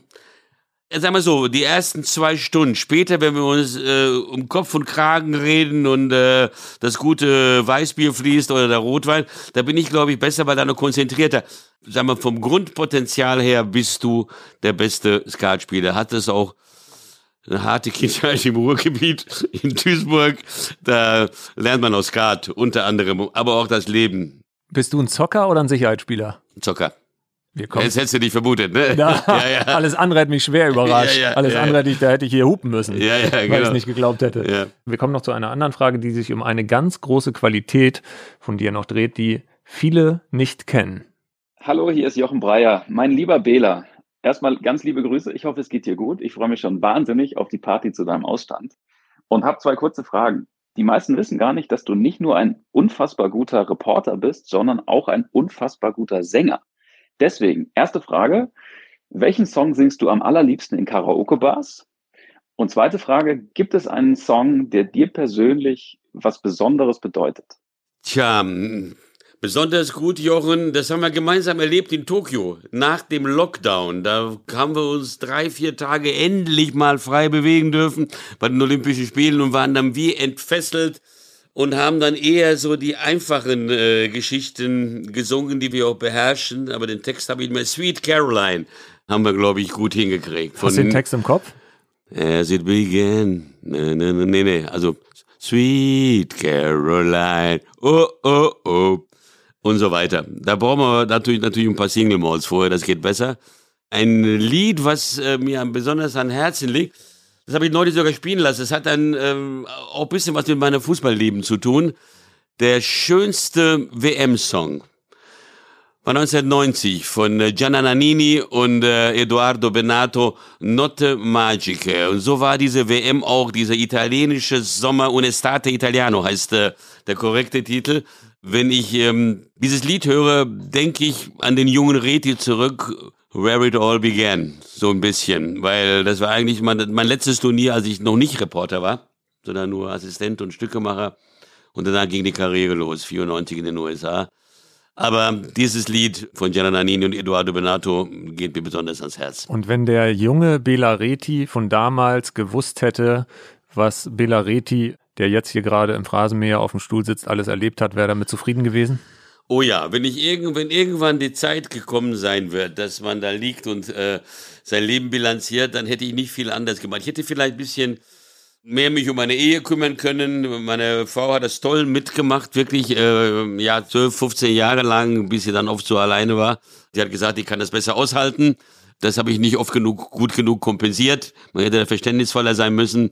Sag mal so, die ersten zwei Stunden später, wenn wir uns äh, um Kopf und Kragen reden und äh, das gute Weißbier fließt oder der Rotwein, da bin ich, glaube ich, besser, weil da noch konzentrierter. Sag mal, vom Grundpotenzial her bist du der beste Skatspieler. Hattest auch eine harte Kindheit im Ruhrgebiet in Duisburg. Da lernt man auch Skat, unter anderem, aber auch das Leben. Bist du ein Zocker oder ein Sicherheitsspieler? Zocker. Wir kommen. Das hättest du nicht vermutet, ne? Ja, ja, ja. Alles andere hätte mich schwer überrascht. Ja, ja, Alles ja, andere hätte ich, da hätte ich hier hupen müssen, Ja, ja, weil ich genau. es nicht geglaubt hätte. Ja. Wir kommen noch zu einer anderen Frage, die sich um eine ganz große Qualität von dir noch dreht, die viele nicht kennen. Hallo, hier ist Jochen Breyer. Mein lieber Bela, erstmal ganz liebe Grüße. Ich hoffe, es geht dir gut. Ich freue mich schon wahnsinnig auf die Party zu deinem Ausstand und habe zwei kurze Fragen. Die meisten wissen gar nicht, dass du nicht nur ein unfassbar guter Reporter bist, sondern auch ein unfassbar guter Sänger. Deswegen, erste Frage, welchen Song singst du am allerliebsten in Karaoke-Bars? Und zweite Frage, gibt es einen Song, der dir persönlich was Besonderes bedeutet? Tja, besonders gut, Jochen, das haben wir gemeinsam erlebt in Tokio, nach dem Lockdown. Da haben wir uns drei, vier Tage endlich mal frei bewegen dürfen bei den Olympischen Spielen und waren dann wie entfesselt und haben dann eher so die einfachen äh, Geschichten gesungen, die wir auch beherrschen. Aber den Text habe ich mehr. Sweet Caroline haben wir, glaube ich, gut hingekriegt. Hast du den Text im Kopf? As it began. Nee, nee, nee, nee, nee. Also Sweet Caroline, oh, oh, oh. Und so weiter. Da brauchen wir natürlich, natürlich ein paar Single Malls vorher, das geht besser. Ein Lied, was äh, mir besonders an Herzen liegt, das habe ich neulich sogar spielen lassen. Es hat dann ähm, auch ein bisschen was mit meinem Fußballleben zu tun. Der schönste WM-Song war 1990 von äh, Gianna Nannini und äh, Eduardo Benato, Notte Magiche. Und so war diese WM auch, dieser italienische Sommer, Unestate Italiano heißt äh, der korrekte Titel. Wenn ich ähm, dieses Lied höre, denke ich an den jungen Reti zurück, Where It All Began, so ein bisschen. Weil das war eigentlich mein, mein letztes Turnier, als ich noch nicht Reporter war, sondern nur Assistent und Stückemacher. Und danach ging die Karriere los, 94 in den USA. Aber dieses Lied von Gianna Nannini und Eduardo Benato geht mir besonders ans Herz. Und wenn der junge Bela Reti von damals gewusst hätte, was Bela Reti, der jetzt hier gerade im Phrasenmäher auf dem Stuhl sitzt, alles erlebt hat, wäre damit zufrieden gewesen? Oh ja, wenn ich irgend, wenn irgendwann die Zeit gekommen sein wird, dass man da liegt und äh, sein Leben bilanziert, dann hätte ich nicht viel anders gemacht. Ich hätte vielleicht ein bisschen mehr mich um meine Ehe kümmern können. Meine Frau hat das toll mitgemacht, wirklich, äh, ja, 12, 15 Jahre lang, bis sie dann oft so alleine war. Sie hat gesagt, ich kann das besser aushalten. Das habe ich nicht oft genug, gut genug kompensiert. Man hätte verständnisvoller sein müssen.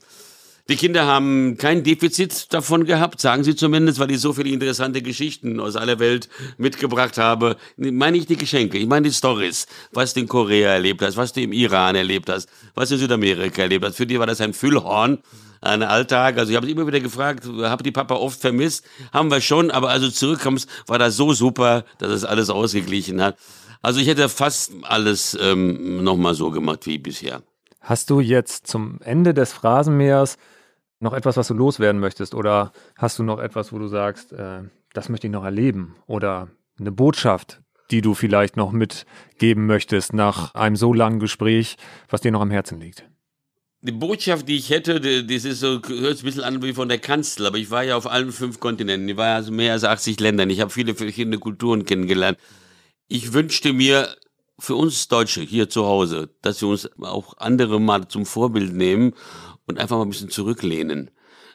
Die Kinder haben kein Defizit davon gehabt, sagen sie zumindest, weil ich so viele interessante Geschichten aus aller Welt mitgebracht habe. Meine ich die Geschenke, ich meine die Stories, was du in Korea erlebt hast, was du im Iran erlebt hast, was du in Südamerika erlebt hast. Für die war das ein Füllhorn, ein Alltag. Also ich habe immer wieder gefragt, habe die Papa oft vermisst? Haben wir schon, aber also zurückkommst, war das so super, dass es alles ausgeglichen hat. Also ich hätte fast alles ähm, nochmal so gemacht wie bisher. Hast du jetzt zum Ende des Phrasenmeers noch etwas, was du loswerden möchtest? Oder hast du noch etwas, wo du sagst, äh, das möchte ich noch erleben? Oder eine Botschaft, die du vielleicht noch mitgeben möchtest nach einem so langen Gespräch, was dir noch am Herzen liegt? Die Botschaft, die ich hätte, das ist so, hört ein bisschen an wie von der Kanzel, aber ich war ja auf allen fünf Kontinenten. Ich war ja also mehr als 80 Ländern. Ich habe viele verschiedene Kulturen kennengelernt. Ich wünschte mir für uns Deutsche hier zu Hause, dass wir uns auch andere mal zum Vorbild nehmen und einfach mal ein bisschen zurücklehnen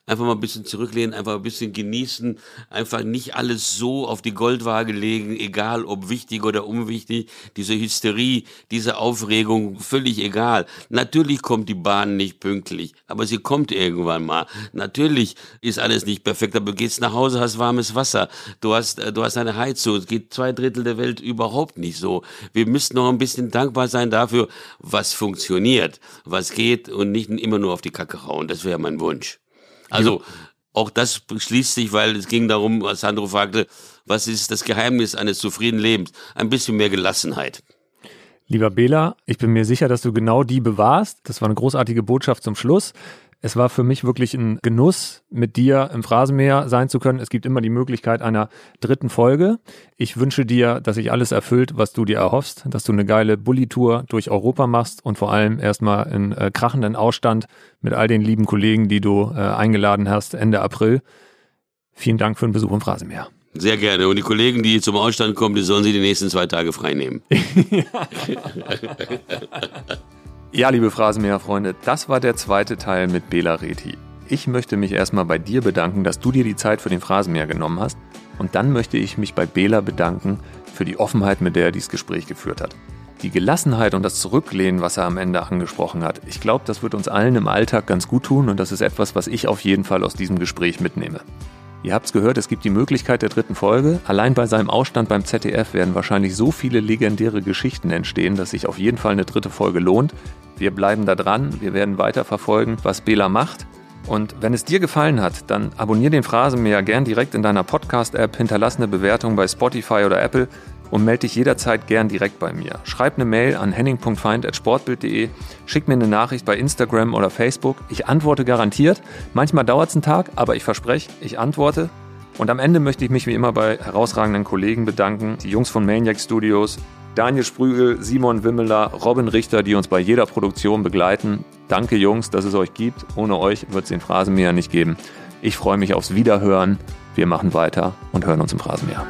einfach mal ein bisschen zurücklehnen, einfach ein bisschen genießen, einfach nicht alles so auf die Goldwaage legen, egal ob wichtig oder unwichtig, diese Hysterie, diese Aufregung, völlig egal. Natürlich kommt die Bahn nicht pünktlich, aber sie kommt irgendwann mal. Natürlich ist alles nicht perfekt, aber du gehst nach Hause, hast warmes Wasser, du hast, du hast eine Heizung, es geht zwei Drittel der Welt überhaupt nicht so. Wir müssen noch ein bisschen dankbar sein dafür, was funktioniert, was geht und nicht immer nur auf die Kacke hauen. Das wäre mein Wunsch. Also auch das schließt sich, weil es ging darum, was Sandro fragte, was ist das Geheimnis eines zufriedenen Lebens? Ein bisschen mehr Gelassenheit. Lieber Bela, ich bin mir sicher, dass du genau die bewahrst. Das war eine großartige Botschaft zum Schluss. Es war für mich wirklich ein Genuss, mit dir im Phrasenmäher sein zu können. Es gibt immer die Möglichkeit einer dritten Folge. Ich wünsche dir, dass sich alles erfüllt, was du dir erhoffst, dass du eine geile Bulli-Tour durch Europa machst und vor allem erstmal in äh, krachenden Ausstand mit all den lieben Kollegen, die du äh, eingeladen hast Ende April. Vielen Dank für den Besuch im Phrasenmäher. Sehr gerne. Und die Kollegen, die zum Ausstand kommen, die sollen sie die nächsten zwei Tage frei nehmen. Ja, liebe Phrasenmäher-Freunde, das war der zweite Teil mit Bela Reti. Ich möchte mich erstmal bei dir bedanken, dass du dir die Zeit für den Phrasenmäher genommen hast. Und dann möchte ich mich bei Bela bedanken für die Offenheit, mit der er dieses Gespräch geführt hat. Die Gelassenheit und das Zurücklehnen, was er am Ende angesprochen hat, ich glaube, das wird uns allen im Alltag ganz gut tun und das ist etwas, was ich auf jeden Fall aus diesem Gespräch mitnehme. Ihr habt's gehört, es gibt die Möglichkeit der dritten Folge. Allein bei seinem Ausstand beim ZDF werden wahrscheinlich so viele legendäre Geschichten entstehen, dass sich auf jeden Fall eine dritte Folge lohnt. Wir bleiben da dran, wir werden weiter verfolgen, was Bela macht. Und wenn es dir gefallen hat, dann abonnier den Phrasenmäher gern direkt in deiner Podcast-App, hinterlass eine Bewertung bei Spotify oder Apple und melde dich jederzeit gern direkt bei mir. Schreib eine Mail an henning.feind.sportbild.de, schick mir eine Nachricht bei Instagram oder Facebook. Ich antworte garantiert. Manchmal dauert es einen Tag, aber ich verspreche, ich antworte. Und am Ende möchte ich mich wie immer bei herausragenden Kollegen bedanken, die Jungs von Maniac Studios, Daniel Sprügel, Simon Wimmeler, Robin Richter, die uns bei jeder Produktion begleiten. Danke Jungs, dass es euch gibt. Ohne euch wird es den Phrasenmäher nicht geben. Ich freue mich aufs Wiederhören. Wir machen weiter und hören uns im Phrasenmäher.